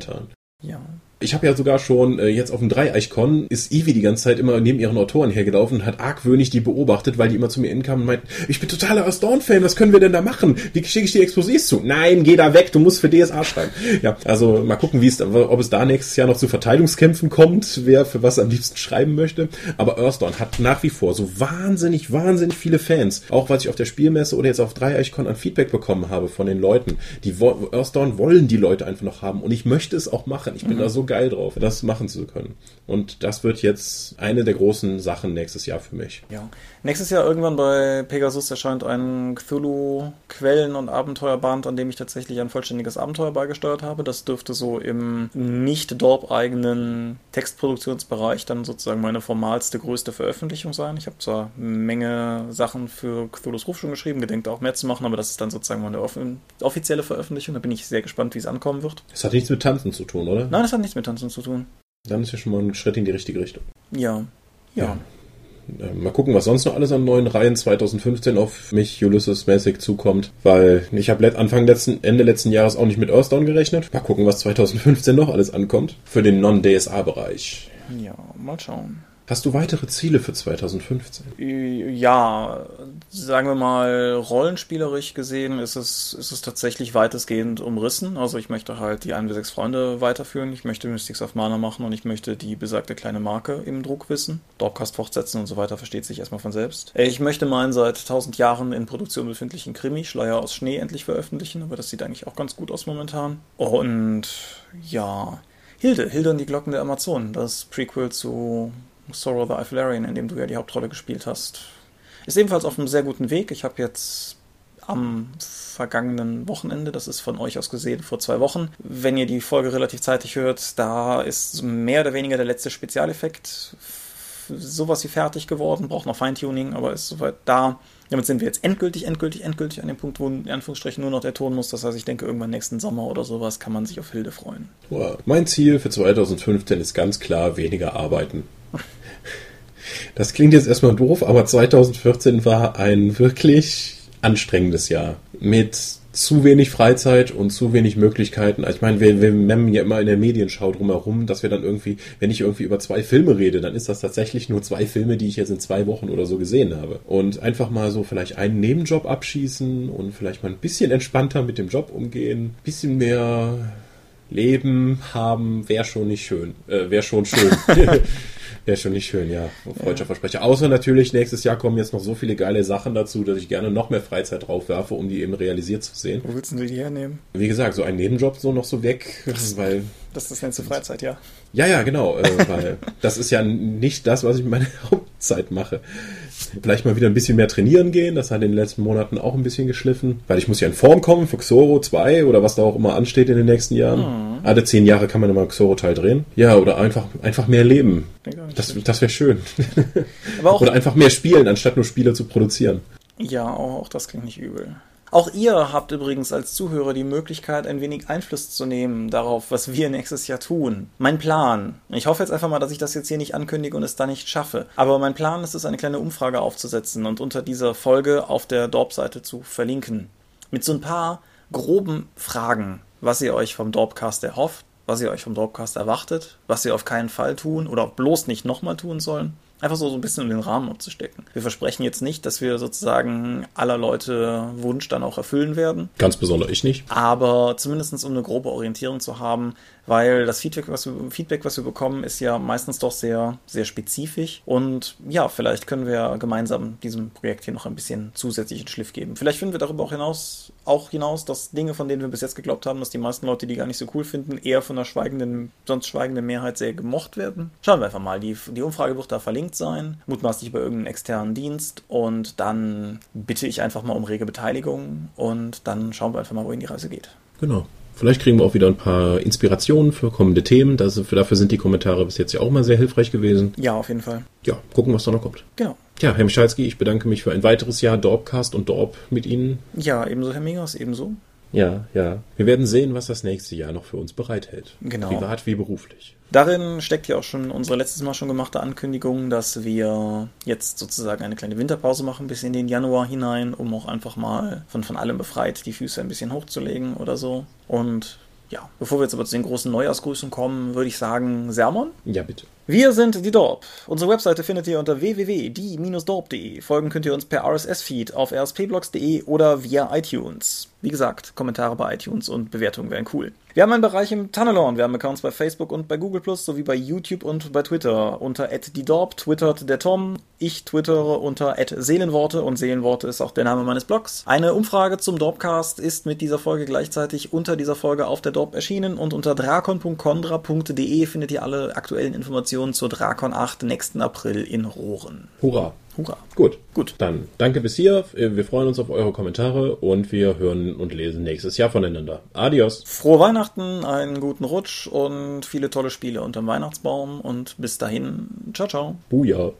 Ja. Ich habe ja sogar schon äh, jetzt auf dem Dreieichkon ist Ivi die ganze Zeit immer neben ihren Autoren hergelaufen und hat argwöhnig die beobachtet, weil die immer zu mir inkamen und meinten, ich bin totaler Earth Dawn-Fan, was können wir denn da machen? Wie schicke ich die Exposés zu? Nein, geh da weg, du musst für DSA schreiben. Ja, also mal gucken, wie es, ob es da nächstes Jahr noch zu Verteilungskämpfen kommt, wer für was am liebsten schreiben möchte. Aber Earth Dawn hat nach wie vor so wahnsinnig, wahnsinnig viele Fans. Auch was ich auf der Spielmesse oder jetzt auf Dreieichkon an Feedback bekommen habe von den Leuten. Die wo- Earth Dawn wollen die Leute einfach noch haben und ich möchte es auch machen. Ich bin da so geil drauf, das machen zu können. Und das wird jetzt eine der großen Sachen nächstes Jahr für mich. Ja. Nächstes Jahr irgendwann bei Pegasus erscheint ein Cthulhu-Quellen- und Abenteuerband, an dem ich tatsächlich ein vollständiges Abenteuer beigesteuert habe. Das dürfte so im nicht Dorp-eigenen Textproduktionsbereich dann sozusagen meine formalste, größte Veröffentlichung sein. Ich habe zwar eine Menge Sachen für Cthulhus Ruf schon geschrieben, gedenkt auch mehr zu machen, aber das ist dann sozusagen meine off offizielle Veröffentlichung. Da bin ich sehr gespannt, wie es ankommen wird. Das hat nichts mit Tanzen zu tun, oder? Nein, das hat nichts mit Tanzen zu tun. Dann ist ja schon mal ein Schritt in die richtige Richtung. Ja. Ja. Äh, Mal gucken, was sonst noch alles an neuen Reihen 2015 auf mich Ulysses-mäßig zukommt, weil ich habe Anfang letzten, Ende letzten Jahres auch nicht mit Earthdawn gerechnet. Mal gucken, was 2015 noch alles ankommt für den Non-DSA-Bereich. Ja, mal schauen. Hast du weitere Ziele für 2015? Ja, sagen wir mal, rollenspielerisch gesehen ist es, ist es tatsächlich weitestgehend umrissen. Also ich möchte halt die 1 bis 6 Freunde weiterführen, ich möchte Mystics of Mana machen und ich möchte die besagte kleine Marke im Druck wissen. Dorpcast fortsetzen und so weiter, versteht sich erstmal von selbst. Ich möchte meinen seit 1000 Jahren in Produktion befindlichen Krimi, Schleier aus Schnee, endlich veröffentlichen, aber das sieht eigentlich auch ganz gut aus momentan. Und ja, Hilde, Hilde und die Glocken der Amazonen, das Prequel zu Sorrow the Iphalarian, in dem du ja die Hauptrolle gespielt hast. Ist ebenfalls auf einem sehr guten Weg. Ich habe jetzt am vergangenen Wochenende, das ist von euch aus gesehen vor zwei Wochen, wenn ihr die Folge relativ zeitig hört, da ist mehr oder weniger der letzte Spezialeffekt sowas wie fertig geworden, braucht noch Feintuning, aber ist soweit da. Damit sind wir jetzt endgültig, endgültig, endgültig an dem Punkt, wo in Anführungsstrichen nur noch der Ton muss. Das heißt, ich denke, irgendwann nächsten Sommer oder sowas kann man sich auf Hilde freuen. Wow. Mein Ziel für 2015 ist ganz klar weniger arbeiten. Das klingt jetzt erstmal doof, aber 2014 war ein wirklich anstrengendes Jahr. Mit zu wenig Freizeit und zu wenig Möglichkeiten. Also ich meine, wir, wir memmen ja immer in der Medienschau drumherum, dass wir dann irgendwie, wenn ich irgendwie über zwei Filme rede, dann ist das tatsächlich nur zwei Filme, die ich jetzt in zwei Wochen oder so gesehen habe. Und einfach mal so vielleicht einen Nebenjob abschießen und vielleicht mal ein bisschen entspannter mit dem Job umgehen, bisschen mehr Leben haben, wäre schon nicht schön, äh, wäre schon schön. (laughs) Wäre schon nicht schön, ja. Freudscher. Versprecher. Außer natürlich, nächstes Jahr kommen jetzt noch so viele geile Sachen dazu, dass ich gerne noch mehr Freizeit drauf werfe, um die eben realisiert zu sehen. Wo willst du die hernehmen? Wie gesagt, so ein Nebenjob so noch so weg, das, weil. Das ist nennst du Freizeit, ja. Ja, ja, genau, äh, weil das ist ja nicht das, was ich mit meiner (laughs) Hauptzeit mache. Vielleicht mal wieder ein bisschen mehr trainieren gehen, das hat in den letzten Monaten auch ein bisschen geschliffen, weil ich muss ja in Form kommen für Xoro 2 oder was da auch immer ansteht in den nächsten Jahren. Mhm. Alle zehn Jahre kann man immer Xoro-Teil drehen. Ja, oder einfach, einfach mehr leben. Das, das wäre schön. (laughs) oder einfach mehr spielen, anstatt nur Spiele zu produzieren. Ja, auch das klingt nicht übel. Auch ihr habt übrigens als Zuhörer die Möglichkeit, ein wenig Einfluss zu nehmen darauf, was wir nächstes Jahr tun. Mein Plan. Ich hoffe jetzt einfach mal, dass ich das jetzt hier nicht ankündige und es da nicht schaffe. Aber mein Plan ist es, eine kleine Umfrage aufzusetzen und unter dieser Folge auf der Dorp-Seite zu verlinken. Mit so ein paar groben Fragen, was ihr euch vom Dorpcast erhofft, was ihr euch vom Dorpcast erwartet, was ihr auf keinen Fall tun oder bloß nicht nochmal tun sollen. Einfach so, so ein bisschen in den Rahmen abzustecken. Wir versprechen jetzt nicht, dass wir sozusagen aller Leute Wunsch dann auch erfüllen werden. Ganz besonders ich nicht. Aber zumindest um eine grobe Orientierung zu haben, weil das Feedback was, wir, Feedback, was wir bekommen, ist ja meistens doch sehr, sehr spezifisch. Und ja, vielleicht können wir gemeinsam diesem Projekt hier noch ein bisschen zusätzlichen Schliff geben. Vielleicht finden wir darüber auch hinaus, auch hinaus, dass Dinge, von denen wir bis jetzt geglaubt haben, dass die meisten Leute die gar nicht so cool finden, eher von einer schweigenden, sonst schweigenden Mehrheit sehr gemocht werden. Schauen wir einfach mal. Die, die Umfrage wird da verlinkt sein, mutmaßlich bei irgendeinem externen Dienst. Und dann bitte ich einfach mal um rege Beteiligung und dann schauen wir einfach mal, wohin die Reise geht. Genau. Vielleicht kriegen wir auch wieder ein paar Inspirationen für kommende Themen. Das, dafür sind die Kommentare bis jetzt ja auch mal sehr hilfreich gewesen. Ja, auf jeden Fall. Ja, gucken, was da noch kommt. Genau. Ja, Herr Michalski, ich bedanke mich für ein weiteres Jahr Dorpcast und Dorp mit Ihnen. Ja, ebenso, Herr Mingers, ebenso. Ja, ja. Wir werden sehen, was das nächste Jahr noch für uns bereithält. Genau. Privat wie beruflich. Darin steckt ja auch schon unsere letztes Mal schon gemachte Ankündigung, dass wir jetzt sozusagen eine kleine Winterpause machen bis in den Januar hinein, um auch einfach mal von, von allem befreit die Füße ein bisschen hochzulegen oder so. Und ja, bevor wir jetzt aber zu den großen Neujahrsgrüßen kommen, würde ich sagen, Sermon? Ja, bitte. Wir sind die Dorp. Unsere Webseite findet ihr unter www.die-dorp.de. Folgen könnt ihr uns per RSS-Feed auf rspblogs.de oder via iTunes. Wie gesagt, Kommentare bei iTunes und Bewertungen wären cool. Wir haben einen Bereich im Tunnelorn. Wir haben Accounts bei Facebook und bei Google Plus sowie bei YouTube und bei Twitter. Unter @diedorp twittert der Tom. Ich twittere unter @seelenworte und Seelenworte ist auch der Name meines Blogs. Eine Umfrage zum Dorpcast ist mit dieser Folge gleichzeitig unter dieser Folge auf der Dorp erschienen und unter drakon.condra.de findet ihr alle aktuellen Informationen zur Drakon 8 nächsten April in Rohren. Hurra! Hurra. Gut. Gut. Dann danke bis hier. Wir freuen uns auf eure Kommentare und wir hören und lesen nächstes Jahr voneinander. Adios. Frohe Weihnachten, einen guten Rutsch und viele tolle Spiele unterm Weihnachtsbaum und bis dahin. Ciao, ciao. Buja.